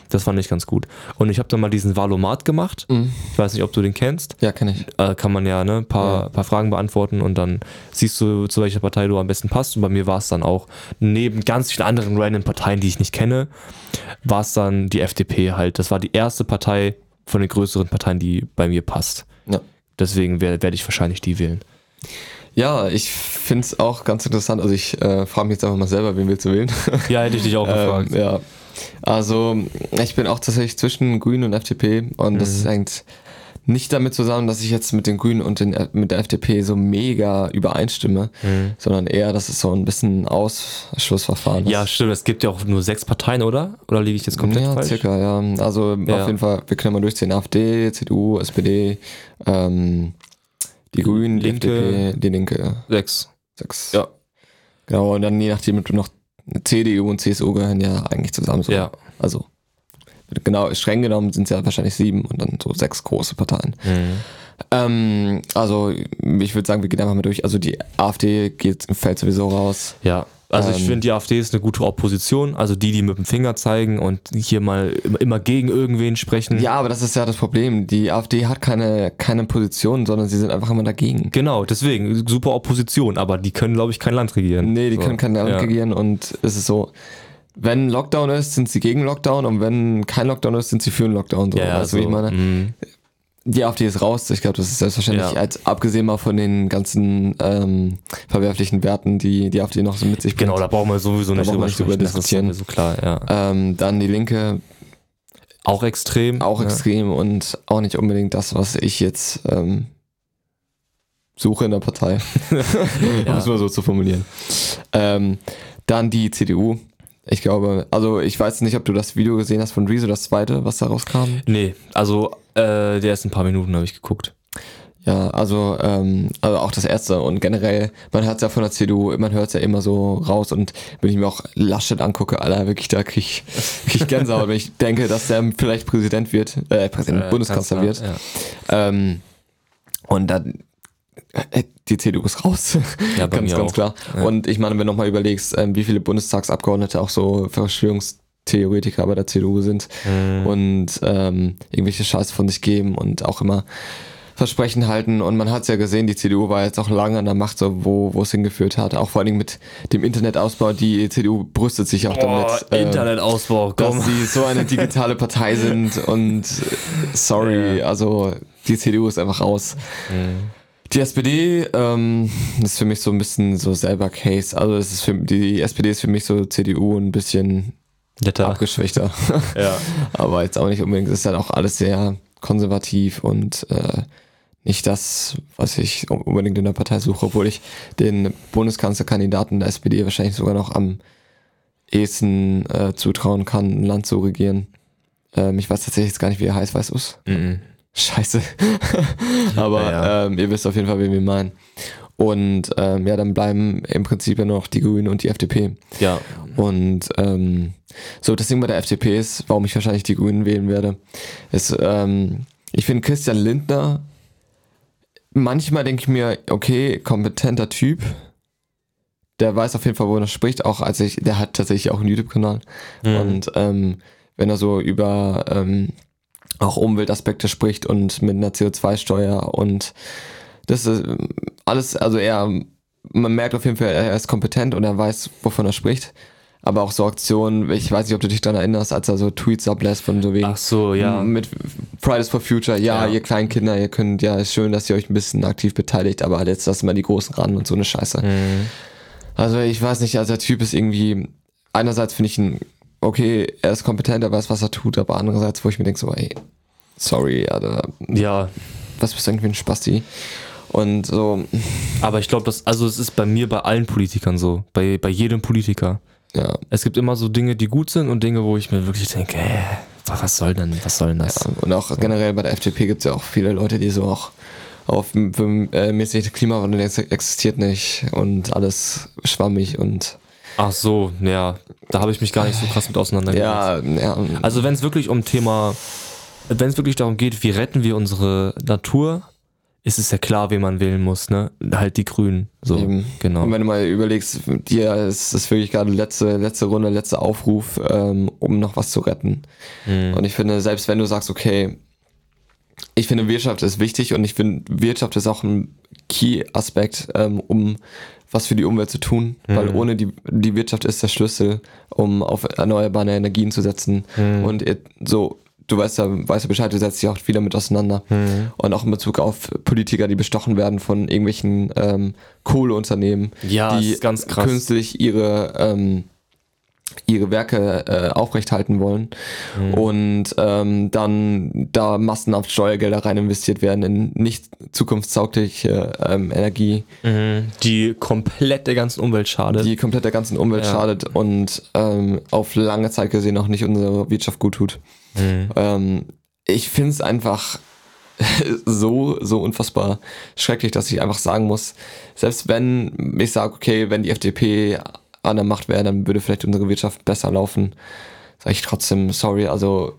das fand ich ganz gut. Und ich habe dann mal diesen Valomat gemacht. Mhm. Ich weiß nicht, ob du den kennst. Ja, kenne ich. Äh, kann man ja ne, paar, Ja. paar Fragen beantworten und dann siehst du, zu welcher Partei du am besten passt. Und bei mir war es dann auch, neben ganz vielen anderen random Parteien, die ich nicht kenne, war es dann die FDP halt. Das war die erste Partei von den größeren Parteien, die bei mir passt. Ja. Deswegen werde werd ich wahrscheinlich die wählen. Ja, ich finde es auch ganz interessant. Also ich äh, frage mich jetzt einfach mal selber, wen willst du wählen? Ja, hätte ich dich auch (laughs) gefragt. Ähm, ja. Also, ich bin auch tatsächlich zwischen Grünen und FDP und das Mhm. hängt nicht damit zusammen, dass ich jetzt mit den Grünen und den, mit der FDP so mega übereinstimme, Mhm. sondern eher, dass es so ein bisschen Ausschlussverfahren ist. Ja, stimmt. Es gibt ja auch nur sechs Parteien, oder? Oder liege ich jetzt komplett ja, falsch? circa, ja. Also Ja. auf jeden Fall, wir können mal durchziehen. AfD, CDU, SPD, ähm, die Grünen, die Linke. FDP, die Linke. Sechs. Sechs. Ja. Genau, und dann je nachdem, ob du noch CDU und CSU gehören ja eigentlich zusammen so. Ja. Also, genau, streng genommen sind es ja wahrscheinlich sieben und dann so sechs große Parteien. Mhm. Ähm, also, ich würde sagen, wir gehen einfach mal durch. Also, die AfD geht, fällt sowieso raus. Ja, also ich Ähm, finde, die AfD ist eine gute Opposition. Also die, die mit dem Finger zeigen und hier mal immer- gegen irgendwen sprechen. Ja, aber das ist ja das Problem. Die AfD hat keine, keine Position, sondern sie sind einfach immer dagegen. Genau, deswegen, super Opposition, aber die können, glaube ich, kein Land regieren. Nee, die So. können kein Land Ja. regieren und es ist so, wenn Lockdown ist, sind sie gegen Lockdown und wenn kein Lockdown ist, sind sie für einen Lockdown. So, Ja, weißt du, wie ich meine? Die AfD ist raus. Ich glaube, das ist selbstverständlich, Ja. als abgesehen mal von den ganzen ähm, verwerflichen Werten, die die AfD noch so mit sich bringt. Genau, da brauchen wir sowieso nicht drüber nicht drüber sprechen, das diskutieren. ist so klar, ja. Ähm, dann die Linke, Auch extrem. auch ja. extrem und auch nicht unbedingt das, was ich jetzt ähm, suche in der Partei, (laughs) (laughs) um Ja. es mal so zu formulieren. Ähm, dann die CDU. Ich glaube, also ich weiß nicht, ob du das Video gesehen hast von Rezo, das zweite, was da rauskam. Nee, also äh, die ersten paar Minuten habe ich geguckt. Ja, also, ähm, also auch das erste und generell, man hört es ja von der CDU, man hört es ja immer so raus und wenn ich mir auch Laschet angucke, Alter, wirklich, da krieg ich, krieg ich Gänsehaut, wenn ich (laughs) denke, dass der vielleicht Präsident wird, äh, Präsident, Äh, Bundeskanzler wird. Ja. Ähm, und dann äh, die CDU ist raus. Ja, (laughs) bei ganz, mir ganz auch. klar. Ja. Und ich meine, wenn du nochmal überlegst, ähm, wie viele Bundestagsabgeordnete auch so Verschwörungstheoretiker bei der CDU sind Mhm. und ähm, irgendwelche Scheiße von sich geben und auch immer Versprechen halten. Und man hat es ja gesehen, die CDU war jetzt auch lange an der Macht, so wo wo es hingeführt hat. Auch vor allen Dingen mit dem Internetausbau. Die CDU brüstet sich auch Boah, damit. ähm, Internetausbau, komm. dass sie so eine digitale Partei sind und äh, sorry, also die CDU ist einfach raus. Mhm. Die SPD ähm, ist für mich so ein bisschen so selber Case. Also es ist für, die SPD ist für mich so CDU ein bisschen Netter. abgeschwächter. Ja. (laughs) Aber jetzt auch nicht unbedingt. Es ist halt auch alles sehr konservativ und äh, nicht das, was ich unbedingt in der Partei suche, obwohl ich den Bundeskanzlerkandidaten der SPD wahrscheinlich sogar noch am ehesten äh, zutrauen kann, ein Land zu regieren. Ähm, ich weiß tatsächlich jetzt gar nicht, wie er heißt, weißt du's? Mhm. Scheiße. (laughs) Aber Ja, ja. Ähm, ihr wisst auf jeden Fall, wen wir meinen. Und ähm, ja, dann bleiben im Prinzip ja noch die Grünen und die FDP. Ja. Und ähm, so, das Ding bei der FDP ist, warum ich wahrscheinlich die Grünen wählen werde, ist, ähm, ich finde Christian Lindner, manchmal denke ich mir, okay, kompetenter Typ, der weiß auf jeden Fall, wovon er spricht, auch als ich, der hat tatsächlich auch einen YouTube-Kanal. Und ähm, wenn er so über ähm, auch Umweltaspekte spricht und mit einer CO2-Steuer und das ist ähm, alles, also er, man merkt auf jeden Fall, er ist kompetent und er weiß, wovon er spricht. Aber auch so Aktionen, ich weiß nicht, ob du dich daran erinnerst, als er so Tweets ablässt von so wegen Ach so, ja. mit Fridays for Future, ja, Ja. ihr kleinen Kinder, ihr könnt, ja, ist schön, dass ihr euch ein bisschen aktiv beteiligt, aber jetzt lassen wir die Großen ran und so eine Scheiße. Mhm. Also ich weiß nicht, also der Typ ist irgendwie, einerseits finde ich ihn, okay, er ist kompetent, er weiß, was er tut, aber andererseits, wo ich mir denke so, ey, sorry, Alter, Ja, was bist du eigentlich für ein Spasti? Und so, aber ich glaube, das, also es ist bei mir bei allen Politikern so, bei, bei jedem Politiker. ja, Es gibt immer so Dinge, die gut sind und Dinge, wo ich mir wirklich denke, äh, was soll denn, was soll denn das? Und auch generell bei der FDP gibt es ja auch viele Leute, die so auch auf äh, mäßig Klimawandel ex- existiert nicht und alles schwammig und Ach so, ja, da habe ich mich gar nicht so krass mit auseinandergesetzt. ja, ja. Also wenn es wirklich um Thema, wenn es wirklich darum geht, wie retten wir unsere Natur, ist es ja klar, wen man wählen muss, ne? Halt die Grünen. So, Eben. genau. Und wenn du mal überlegst, dir ist das wirklich gerade letzte, letzte Runde, letzter Aufruf, ähm, um noch was zu retten. Mhm. Und ich finde, selbst wenn du sagst, okay, ich finde Wirtschaft ist wichtig und ich finde Wirtschaft ist auch ein Key-Aspekt, ähm, um was für die Umwelt zu tun, weil ohne die, die Wirtschaft ist der Schlüssel, um auf erneuerbare Energien zu setzen. Und it, so, du weißt ja, weißt ja Bescheid, du setzt dich auch viel damit auseinander. Und auch in Bezug auf Politiker, die bestochen werden von irgendwelchen ähm, Kohleunternehmen, Ja, die ganz krass. künstlich ihre ähm, ihre Werke äh, aufrechthalten wollen Mhm. und ähm, dann da massenhaft Steuergelder rein investiert werden in nicht zukunftstaugliche ähm, Energie, Mhm. Die komplett der ganzen Umwelt schadet. die komplett der ganzen Umwelt Ja. schadet und ähm, auf lange Zeit gesehen auch nicht unserer Wirtschaft gut tut. Mhm. Ähm, ich finde es einfach (laughs) so, so unfassbar schrecklich, dass ich einfach sagen muss, selbst wenn ich sage, okay, wenn die FDP an der Macht wäre, dann würde vielleicht unsere Wirtschaft besser laufen, sage ich trotzdem, sorry, also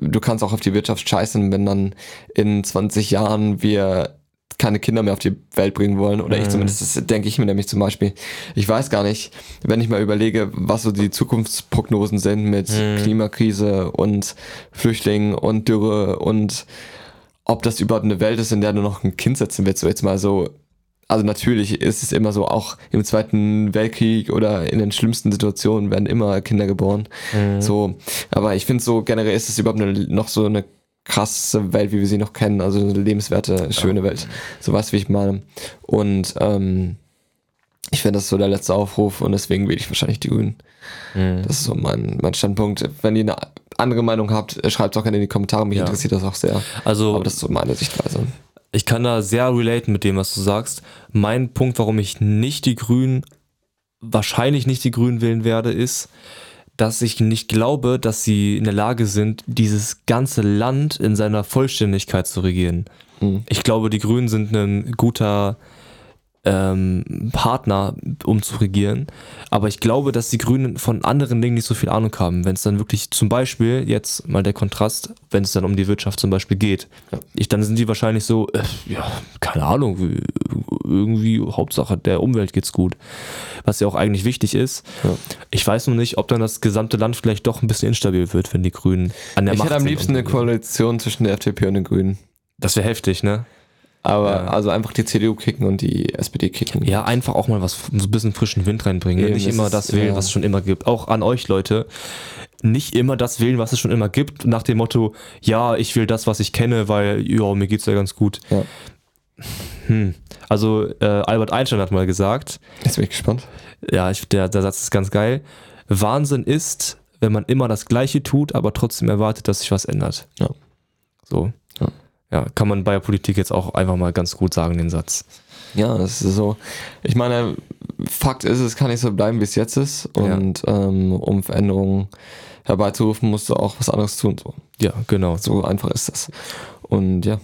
du kannst auch auf die Wirtschaft scheißen, wenn dann in 20 Jahren wir keine Kinder mehr auf die Welt bringen wollen. Oder ich zumindest, das denke ich mir nämlich zum Beispiel. Ich weiß gar nicht, wenn ich mal überlege, was so die Zukunftsprognosen sind mit Klimakrise und Flüchtlingen und Dürre und ob das überhaupt eine Welt ist, in der du noch ein Kind setzen willst. So jetzt mal so. Also natürlich ist es immer so, auch im Zweiten Weltkrieg oder in den schlimmsten Situationen werden immer Kinder geboren. So, aber ich finde so generell ist es überhaupt eine, noch so eine krasse Welt, wie wir sie noch kennen, also eine lebenswerte, schöne Welt. So weißt du, wie ich meine. Und ähm, ich finde, das so der letzte Aufruf und deswegen wähle ich wahrscheinlich die Grünen. Mhm. Das ist so mein, mein Standpunkt. Wenn ihr eine andere Meinung habt, schreibt es auch gerne in die Kommentare. Mich Ja. interessiert das auch sehr. Also Aber das ist so meine Sichtweise. Ich kann da sehr relaten mit dem, was du sagst. Mein Punkt, warum ich nicht die Grünen, wahrscheinlich nicht die Grünen wählen werde, ist, dass ich nicht glaube, dass sie in der Lage sind, dieses ganze Land in seiner Vollständigkeit zu regieren. Mhm. Ich glaube, die Grünen sind ein guter ähm, Partner, um zu regieren. Aber ich glaube, dass die Grünen von anderen Dingen nicht so viel Ahnung haben. Wenn es dann wirklich zum Beispiel, jetzt mal der Kontrast, wenn es dann um die Wirtschaft zum Beispiel geht, ich, dann sind die wahrscheinlich so, äh, ja, keine Ahnung, wie- irgendwie, Hauptsache der Umwelt geht's gut. Was ja auch eigentlich wichtig ist. Ja. Ich weiß nur nicht, ob dann das gesamte Land vielleicht doch ein bisschen instabil wird, wenn die Grünen an der Ich Macht hätte am sind liebsten eine. Koalition zwischen der FDP und den Grünen. Das wäre heftig, ne? Aber Ja. also einfach die CDU kicken und die SPD kicken. Ja, einfach auch mal was, so ein bisschen frischen Wind reinbringen. Ne? Eben, Nicht das immer ist- das wählen, ja. was es schon immer gibt. Auch an euch, Leute. Nicht immer das wählen, was es schon immer gibt, nach dem Motto, ja, ich will das, was ich kenne, weil, ja, mir geht's ja ganz gut. Ja. Hm. Also, äh, Albert Einstein hat mal gesagt, Jetzt bin ich gespannt. ja, ich, der, der Satz ist ganz geil. Wahnsinn ist, wenn man immer das Gleiche tut, aber trotzdem erwartet, dass sich was ändert. Ja. So. Ja. Ja, kann man bei der Politik jetzt auch einfach mal ganz gut sagen, den Satz. Ja, das ist so. Ich meine, Fakt ist, es kann nicht so bleiben, wie es jetzt ist. Und ähm, um Veränderungen herbeizurufen, musst du auch was anderes tun. So, Ja, genau. so einfach ist das. Und ja,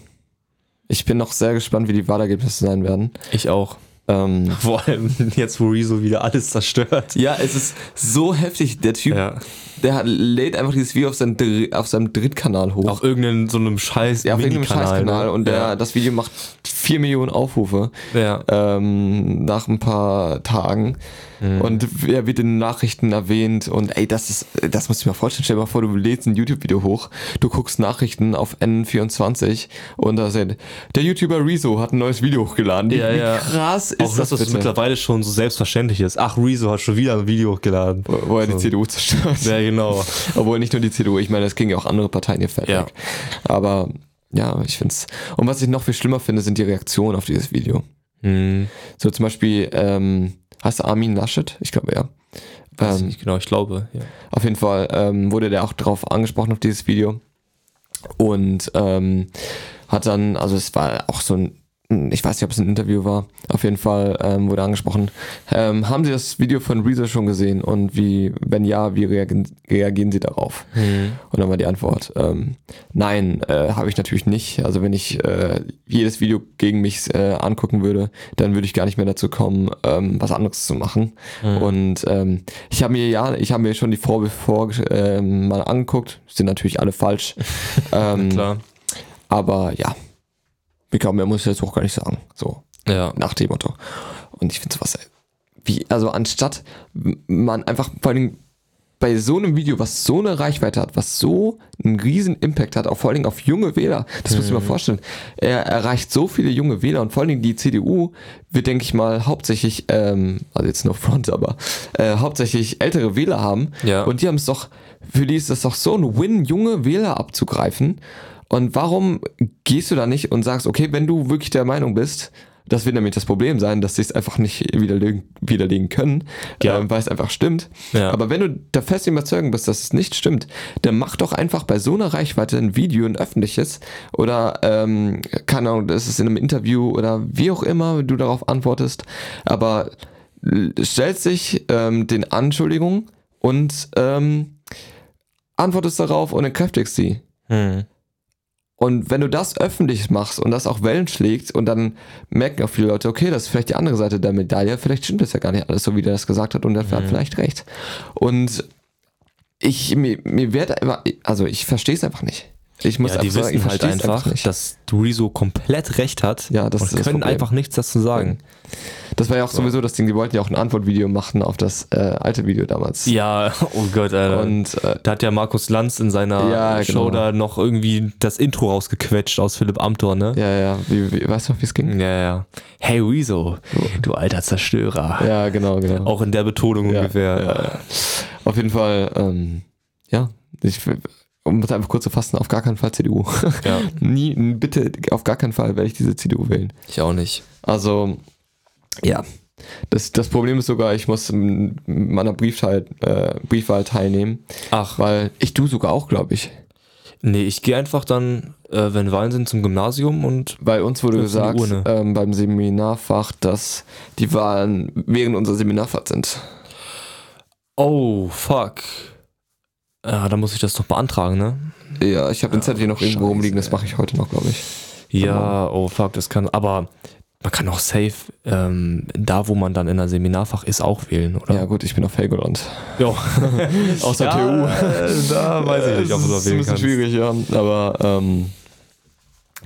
ich bin noch sehr gespannt, wie die Wahlergebnisse sein werden. Ich auch. Ähm, (laughs) Vor allem jetzt, wo Rezo wieder alles zerstört. ja, es ist so heftig. Der Typ, Ja. Der hat, lädt einfach dieses Video auf, seinen, Dr- auf seinem Drittkanal hoch. Auf irgendeinem so einem scheiß ja, auf irgendeinem Minikanal, Scheißkanal. ne? Und der, ja. das Video macht 4 Millionen Aufrufe. ja. ähm, nach ein paar Tagen. Mhm. Und er wird in den Nachrichten erwähnt und ey, das ist, das musst du dir mal vorstellen. Stell dir mal vor, du lädst ein YouTube-Video hoch, du guckst Nachrichten auf N24 und da steht, der YouTuber Rezo hat ein neues Video hochgeladen. Ja, wie ja. krass ist Auch das, das bitte? mittlerweile schon so selbstverständlich ist. Ach, Rezo hat schon wieder ein Video hochgeladen. Wo wo er die So. CDU zerstört. Ja, genau. Obwohl nicht nur die CDU, ich meine, es ging ja auch andere Parteien hier fertig. Ja. Aber ja, ich find's. Und was ich noch viel schlimmer finde, sind die Reaktionen auf dieses Video. Hm, So zum Beispiel, ähm, hast du Armin Laschet? Ich glaube ja. weiß ich Ähm, nicht genau, ich glaube. Ja. Auf jeden Fall ähm, wurde der auch drauf angesprochen auf dieses Video und ähm, hat dann, also es war auch so ein, ich weiß nicht, ob es ein Interview war, auf jeden Fall ähm, wurde angesprochen, ähm, haben Sie das Video von Rezo schon gesehen und wie, wenn ja, wie reagieren, reagieren Sie darauf? Hm. Und dann war die Antwort, ähm, nein, äh, habe ich natürlich nicht. Also wenn ich äh, jedes Video gegen mich äh, angucken würde, dann würde ich gar nicht mehr dazu kommen, ähm, was anderes zu machen. Und ähm, ich habe mir ja, ich habe mir schon die Vorwürfe vor, ähm, mal angeguckt, sind natürlich alle falsch. (laughs) ähm, Klar. aber ja, ich glaube, mehr muss ich jetzt auch gar nicht sagen. So Ja. nach dem Motto. Und ich finde sowas, ey, wie, also anstatt man einfach vor allem bei so einem Video, was so eine Reichweite hat, was so einen riesen Impact hat, auch vor allen Dingen auf junge Wähler, das muss ich mir mal vorstellen. Er erreicht so viele junge Wähler und vor allen Dingen die CDU wird, denke ich mal, hauptsächlich, ähm, also jetzt no front, aber äh, hauptsächlich ältere Wähler haben. Ja. Und die haben es doch, für die ist es doch so ein Win, junge Wähler abzugreifen. Und warum gehst du da nicht und sagst, okay, wenn du wirklich der Meinung bist, das wird nämlich das Problem sein, dass sie es einfach nicht widerlegen, widerlegen können, Ja. ähm, weil es einfach stimmt. Ja. Aber wenn du der festen Überzeugung bist, dass es nicht stimmt, dann mach doch einfach bei so einer Reichweite ein Video, ein öffentliches oder, ähm, keine Ahnung, das ist in einem Interview oder wie auch immer du darauf antwortest, aber stellst dich ähm, den Anschuldigungen und ähm, antwortest darauf und entkräftigst sie. Hm. Und wenn du das öffentlich machst und das auch Wellen schlägt und dann merken auch viele Leute, okay, das ist vielleicht die andere Seite der Medaille, vielleicht stimmt das ja gar nicht alles so, wie der das gesagt hat und der hat vielleicht recht. Und ich, mir, mir wird also ich verstehe es einfach nicht. Ich muss Ja, die einfach sagen, wissen halt einfach, nicht. dass Rezo komplett recht hat Ja, das und ist können einfach nichts dazu sagen. Das war ja auch sowieso das Ding, die wollten ja auch ein Antwortvideo machen auf das äh, alte Video damals. Ja, (laughs) oh Gott, Alter. Und äh, da hat ja Markus Lanz in seiner Ja, Show genau. da noch irgendwie das Intro rausgequetscht aus Philipp Amthor, ne? ja, ja, wie, wie, weißt du noch, wie es ging? Ja, ja. Hey Rezo, du alter Zerstörer. Ja, genau, genau. Auch in der Betonung Ja, ungefähr. ja. Auf jeden Fall, ähm, ja, ich, um das einfach kurz zu fassen, auf gar keinen Fall CDU. Ja. (laughs) Nie, bitte, auf gar keinen Fall werde ich diese CDU wählen. Ich auch nicht. Also, ja. Das, das Problem ist sogar, ich muss in meiner Briefwahl, äh, Briefwahl teilnehmen, Ach, weil ich du sogar auch, glaube ich. nee, ich gehe einfach dann, äh, wenn Wahlen sind, zum Gymnasium und Weil uns wurde gesagt ähm, beim Seminarfach, dass die Wahlen während unserer Seminarfahrt sind. oh, fuck. Ja, da muss ich das noch beantragen, ne? Ja, ich habe den Zettel hier noch irgendwo Scheiße, rumliegen, das mache ich heute noch, glaube ich. Ja, oh fuck, das kann, aber man kann auch safe ähm, da, wo man dann in der Seminarfach ist, auch wählen, oder? Ja, gut, ich bin auf Helgoland. Ja. (laughs) Aus der ja, TU. äh, Da weiß ich nicht, ob du das da ist ein wählen bisschen kannst. schwierig, ja. Aber ähm,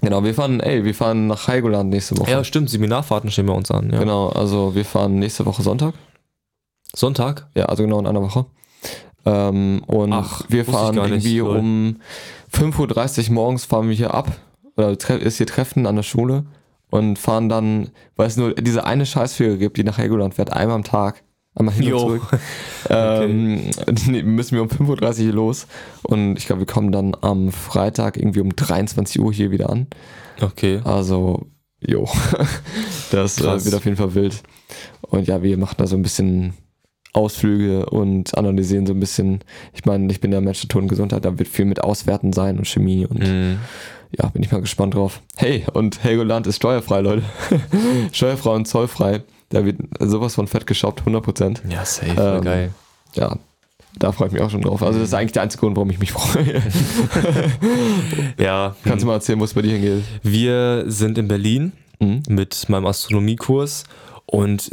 genau, wir fahren, ey, wir fahren nach Helgoland nächste Woche. Ja, stimmt, Seminarfahrten stehen bei uns an. Ja. Genau, also wir fahren nächste Woche Sonntag. Sonntag? Ja, also genau in einer Woche. Ähm, und Ach, wir fahren nicht, irgendwie lol. um 5.30 Uhr morgens fahren wir hier ab. Oder ist hier Treffen an der Schule und fahren dann, weil es nur diese eine Scheißfähre gibt, die nach Helgoland fährt, einmal am Tag. Einmal hin und zurück. (laughs) ähm, (laughs) nee, müssen wir um 5.30 Uhr los. Und ich glaube, wir kommen dann am Freitag irgendwie um 23 Uhr hier wieder an. Okay. Also, jo. (laughs) das äh, Krass. wird auf jeden Fall wild. Und ja, wir machen da so ein bisschen Ausflüge und analysieren so ein bisschen. Ich meine, ich bin ja Mensch Natur und Gesundheit, da wird viel mit Auswerten sein und Chemie und Mhm. ja, bin ich mal gespannt drauf. Hey, und Helgoland ist steuerfrei, Leute. (laughs) steuerfrei und zollfrei. Da wird sowas von fett geshoppt, 100%. Ja, safe, Ähm, geil. Ja, da freue ich mich auch schon drauf. Also das ist eigentlich der einzige Grund, warum ich mich freue. (laughs) Ja, (laughs) Kannst du mal erzählen, wo es bei dir hingeht? wir sind in Berlin Mhm. mit meinem Astronomiekurs und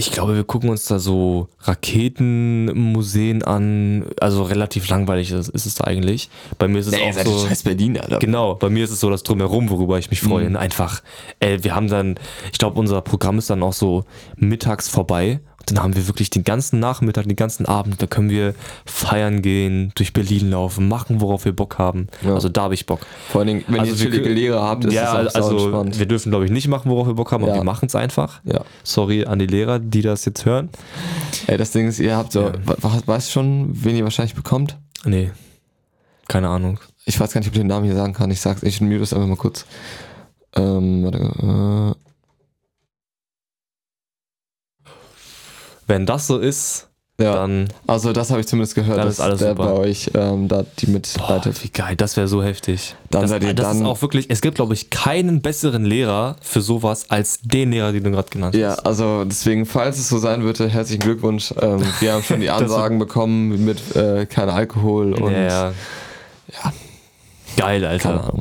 ich glaube, wir gucken uns da so Raketenmuseen an. Also relativ langweilig ist, ist es da eigentlich. Bei mir ist es auch so. Berlin, Alter. Genau, bei mir ist es so das Drumherum, worüber ich mich freue. Mhm. Einfach, äh, wir haben dann, ich glaube, unser Programm ist dann auch so mittags vorbei. Dann haben wir wirklich den ganzen Nachmittag, den ganzen Abend, da können wir feiern gehen, durch Berlin laufen, machen, worauf wir Bock haben. Ja. Also da habe ich Bock. Vor allen Dingen, wenn Also ihr chillige kö- Lehrer habt, ist ja, es auch also entspannt. wir dürfen, glaube ich, nicht machen, worauf wir Bock haben, aber Ja. wir machen es einfach. Ja. Sorry an die Lehrer, die das jetzt hören. Ey, das Ding ist, ihr habt so, Ja. we- weißt du schon, wen ihr wahrscheinlich bekommt? Nee, keine Ahnung. Ich weiß gar nicht, ob ich den Namen hier sagen kann. Ich sag's, ich mute das einfach mal kurz. Ähm, warte, Wenn das so ist, ja, dann, also das habe ich zumindest gehört, Dann dass ist alles der super. bei euch ähm, da die boah, mitleitet. wie geil, das wäre so heftig. Dann das seid ihr das dann- ist auch wirklich, es gibt, glaube ich, keinen besseren Lehrer für sowas als den Lehrer, den du gerade genannt Ja, hast. also deswegen, falls es so sein würde, herzlichen Glückwunsch. Ähm, wir haben schon die (laughs) Ansagen bekommen mit äh, kein Alkohol und ja, ja. ja. Geil, Alter.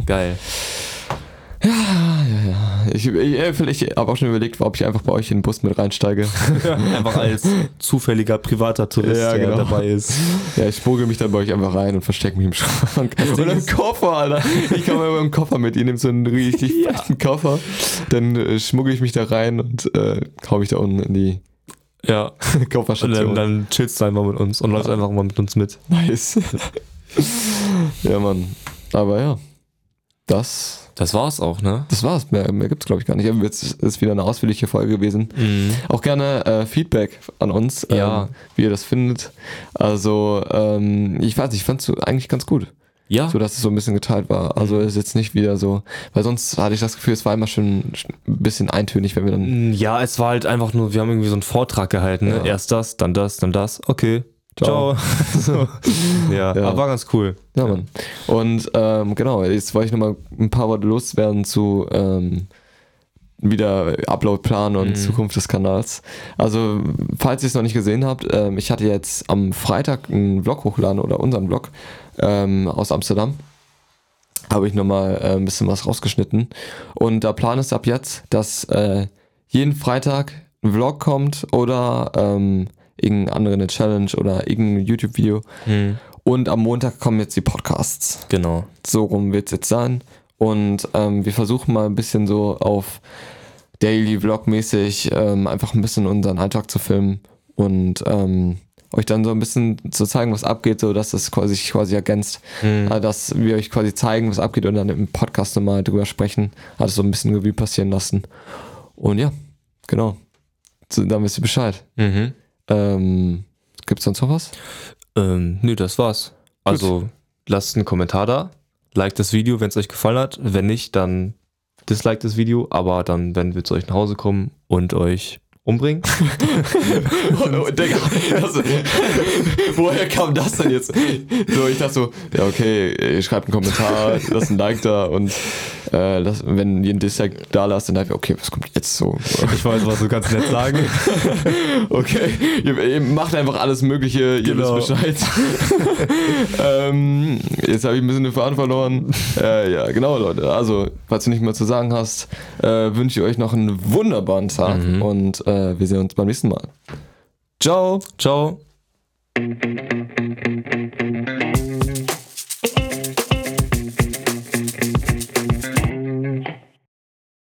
Keine Ahnung. Geil. ich, ich, ich habe auch schon überlegt, ob ich einfach bei euch in den Bus mit reinsteige. (laughs) Einfach als zufälliger privater Tourist, Ja, der genau. dabei ist. Ja, ich spurgel mich dann bei euch einfach rein und verstecke mich im Schrank. Oder im Koffer, Alter. Ich komme immer im Koffer mit. Ihr nehmt so einen richtig (laughs) Ja. fetten Koffer. Dann äh, schmuggel ich mich da rein und äh, hau mich da unten in die Ja. (laughs) Und dann, Kofferstation. dann chillst du einfach mit uns und läufst einfach mal mit uns mit. nice. ja, Mann. Aber ja, das, Das war's auch, ne? das war's. Mehr, mehr gibt's, glaube ich, gar nicht. Aber jetzt ist wieder eine ausführliche Folge gewesen. Mhm. Auch gerne äh, Feedback an uns, Ja. ähm, wie ihr das findet. Also, ähm, ich weiß nicht, ich fand's so eigentlich ganz gut. Ja. so dass es so ein bisschen geteilt war. Also ist jetzt nicht wieder so, weil sonst hatte ich das Gefühl, es war immer schon ein bisschen eintönig, wenn wir dann. Mm, Ja, es war halt einfach nur, wir haben irgendwie so einen Vortrag gehalten. Ne? Ja. Erst das, dann das, dann das. Okay. Ciao. Ciao. (laughs) so. ja, Ja. aber war ganz cool. Ja, Mann. Und ähm, genau, jetzt wollte ich nochmal ein paar Worte loswerden zu ähm, wieder Uploadplan und Mhm. Zukunft des Kanals. Also, falls ihr es noch nicht gesehen habt, ähm, ich hatte jetzt am Freitag einen Vlog hochgeladen oder unseren Vlog ähm, aus Amsterdam. Habe ich nochmal äh, ein bisschen was rausgeschnitten. Und der Plan ist ab jetzt, dass äh, jeden Freitag ein Vlog kommt oder ähm, irgendeine andere eine Challenge oder irgendein YouTube-Video. Mhm. Und am Montag kommen jetzt die Podcasts. Genau. So rum wird es jetzt sein. Und ähm, wir versuchen mal ein bisschen so auf Daily Vlog-mäßig ähm, einfach ein bisschen unseren Alltag zu filmen und ähm, euch dann so ein bisschen zu zeigen, was abgeht, so dass das quasi sich quasi ergänzt. Mhm. Dass wir euch quasi zeigen, was abgeht und dann im Podcast nochmal drüber sprechen. Alles so ein bisschen Revue passieren lassen. Und ja, genau. So, dann wisst ihr Bescheid. Mhm. Ähm, Gibt es sonst noch was? Ähm, nö, das war's. Also lasst einen Kommentar da, liked das Video, wenn es euch gefallen hat. Wenn nicht, dann dislike das Video, aber dann werden wir zu euch nach Hause kommen und euch umbringen. oh, Digga, also, woher kam das denn jetzt? So, ich dachte so, ja, okay, ihr schreibt einen Kommentar, lasst ein Like da und äh, lasst, wenn ihr ein Dislike da lasst, dann dachte ich, okay, was kommt jetzt so? Ich weiß, was du ganz nett sagen. (laughs) Okay, ihr, ihr macht einfach alles Mögliche, ihr Genau. wisst Bescheid. (laughs) ähm, jetzt habe ich ein bisschen den Faden verloren. Äh, ja, genau, Leute. Also, falls du nicht mehr zu sagen hast, äh, wünsche ich euch noch einen wunderbaren Tag Mhm. und äh, wir sehen uns beim nächsten Mal. Ciao! Ciao.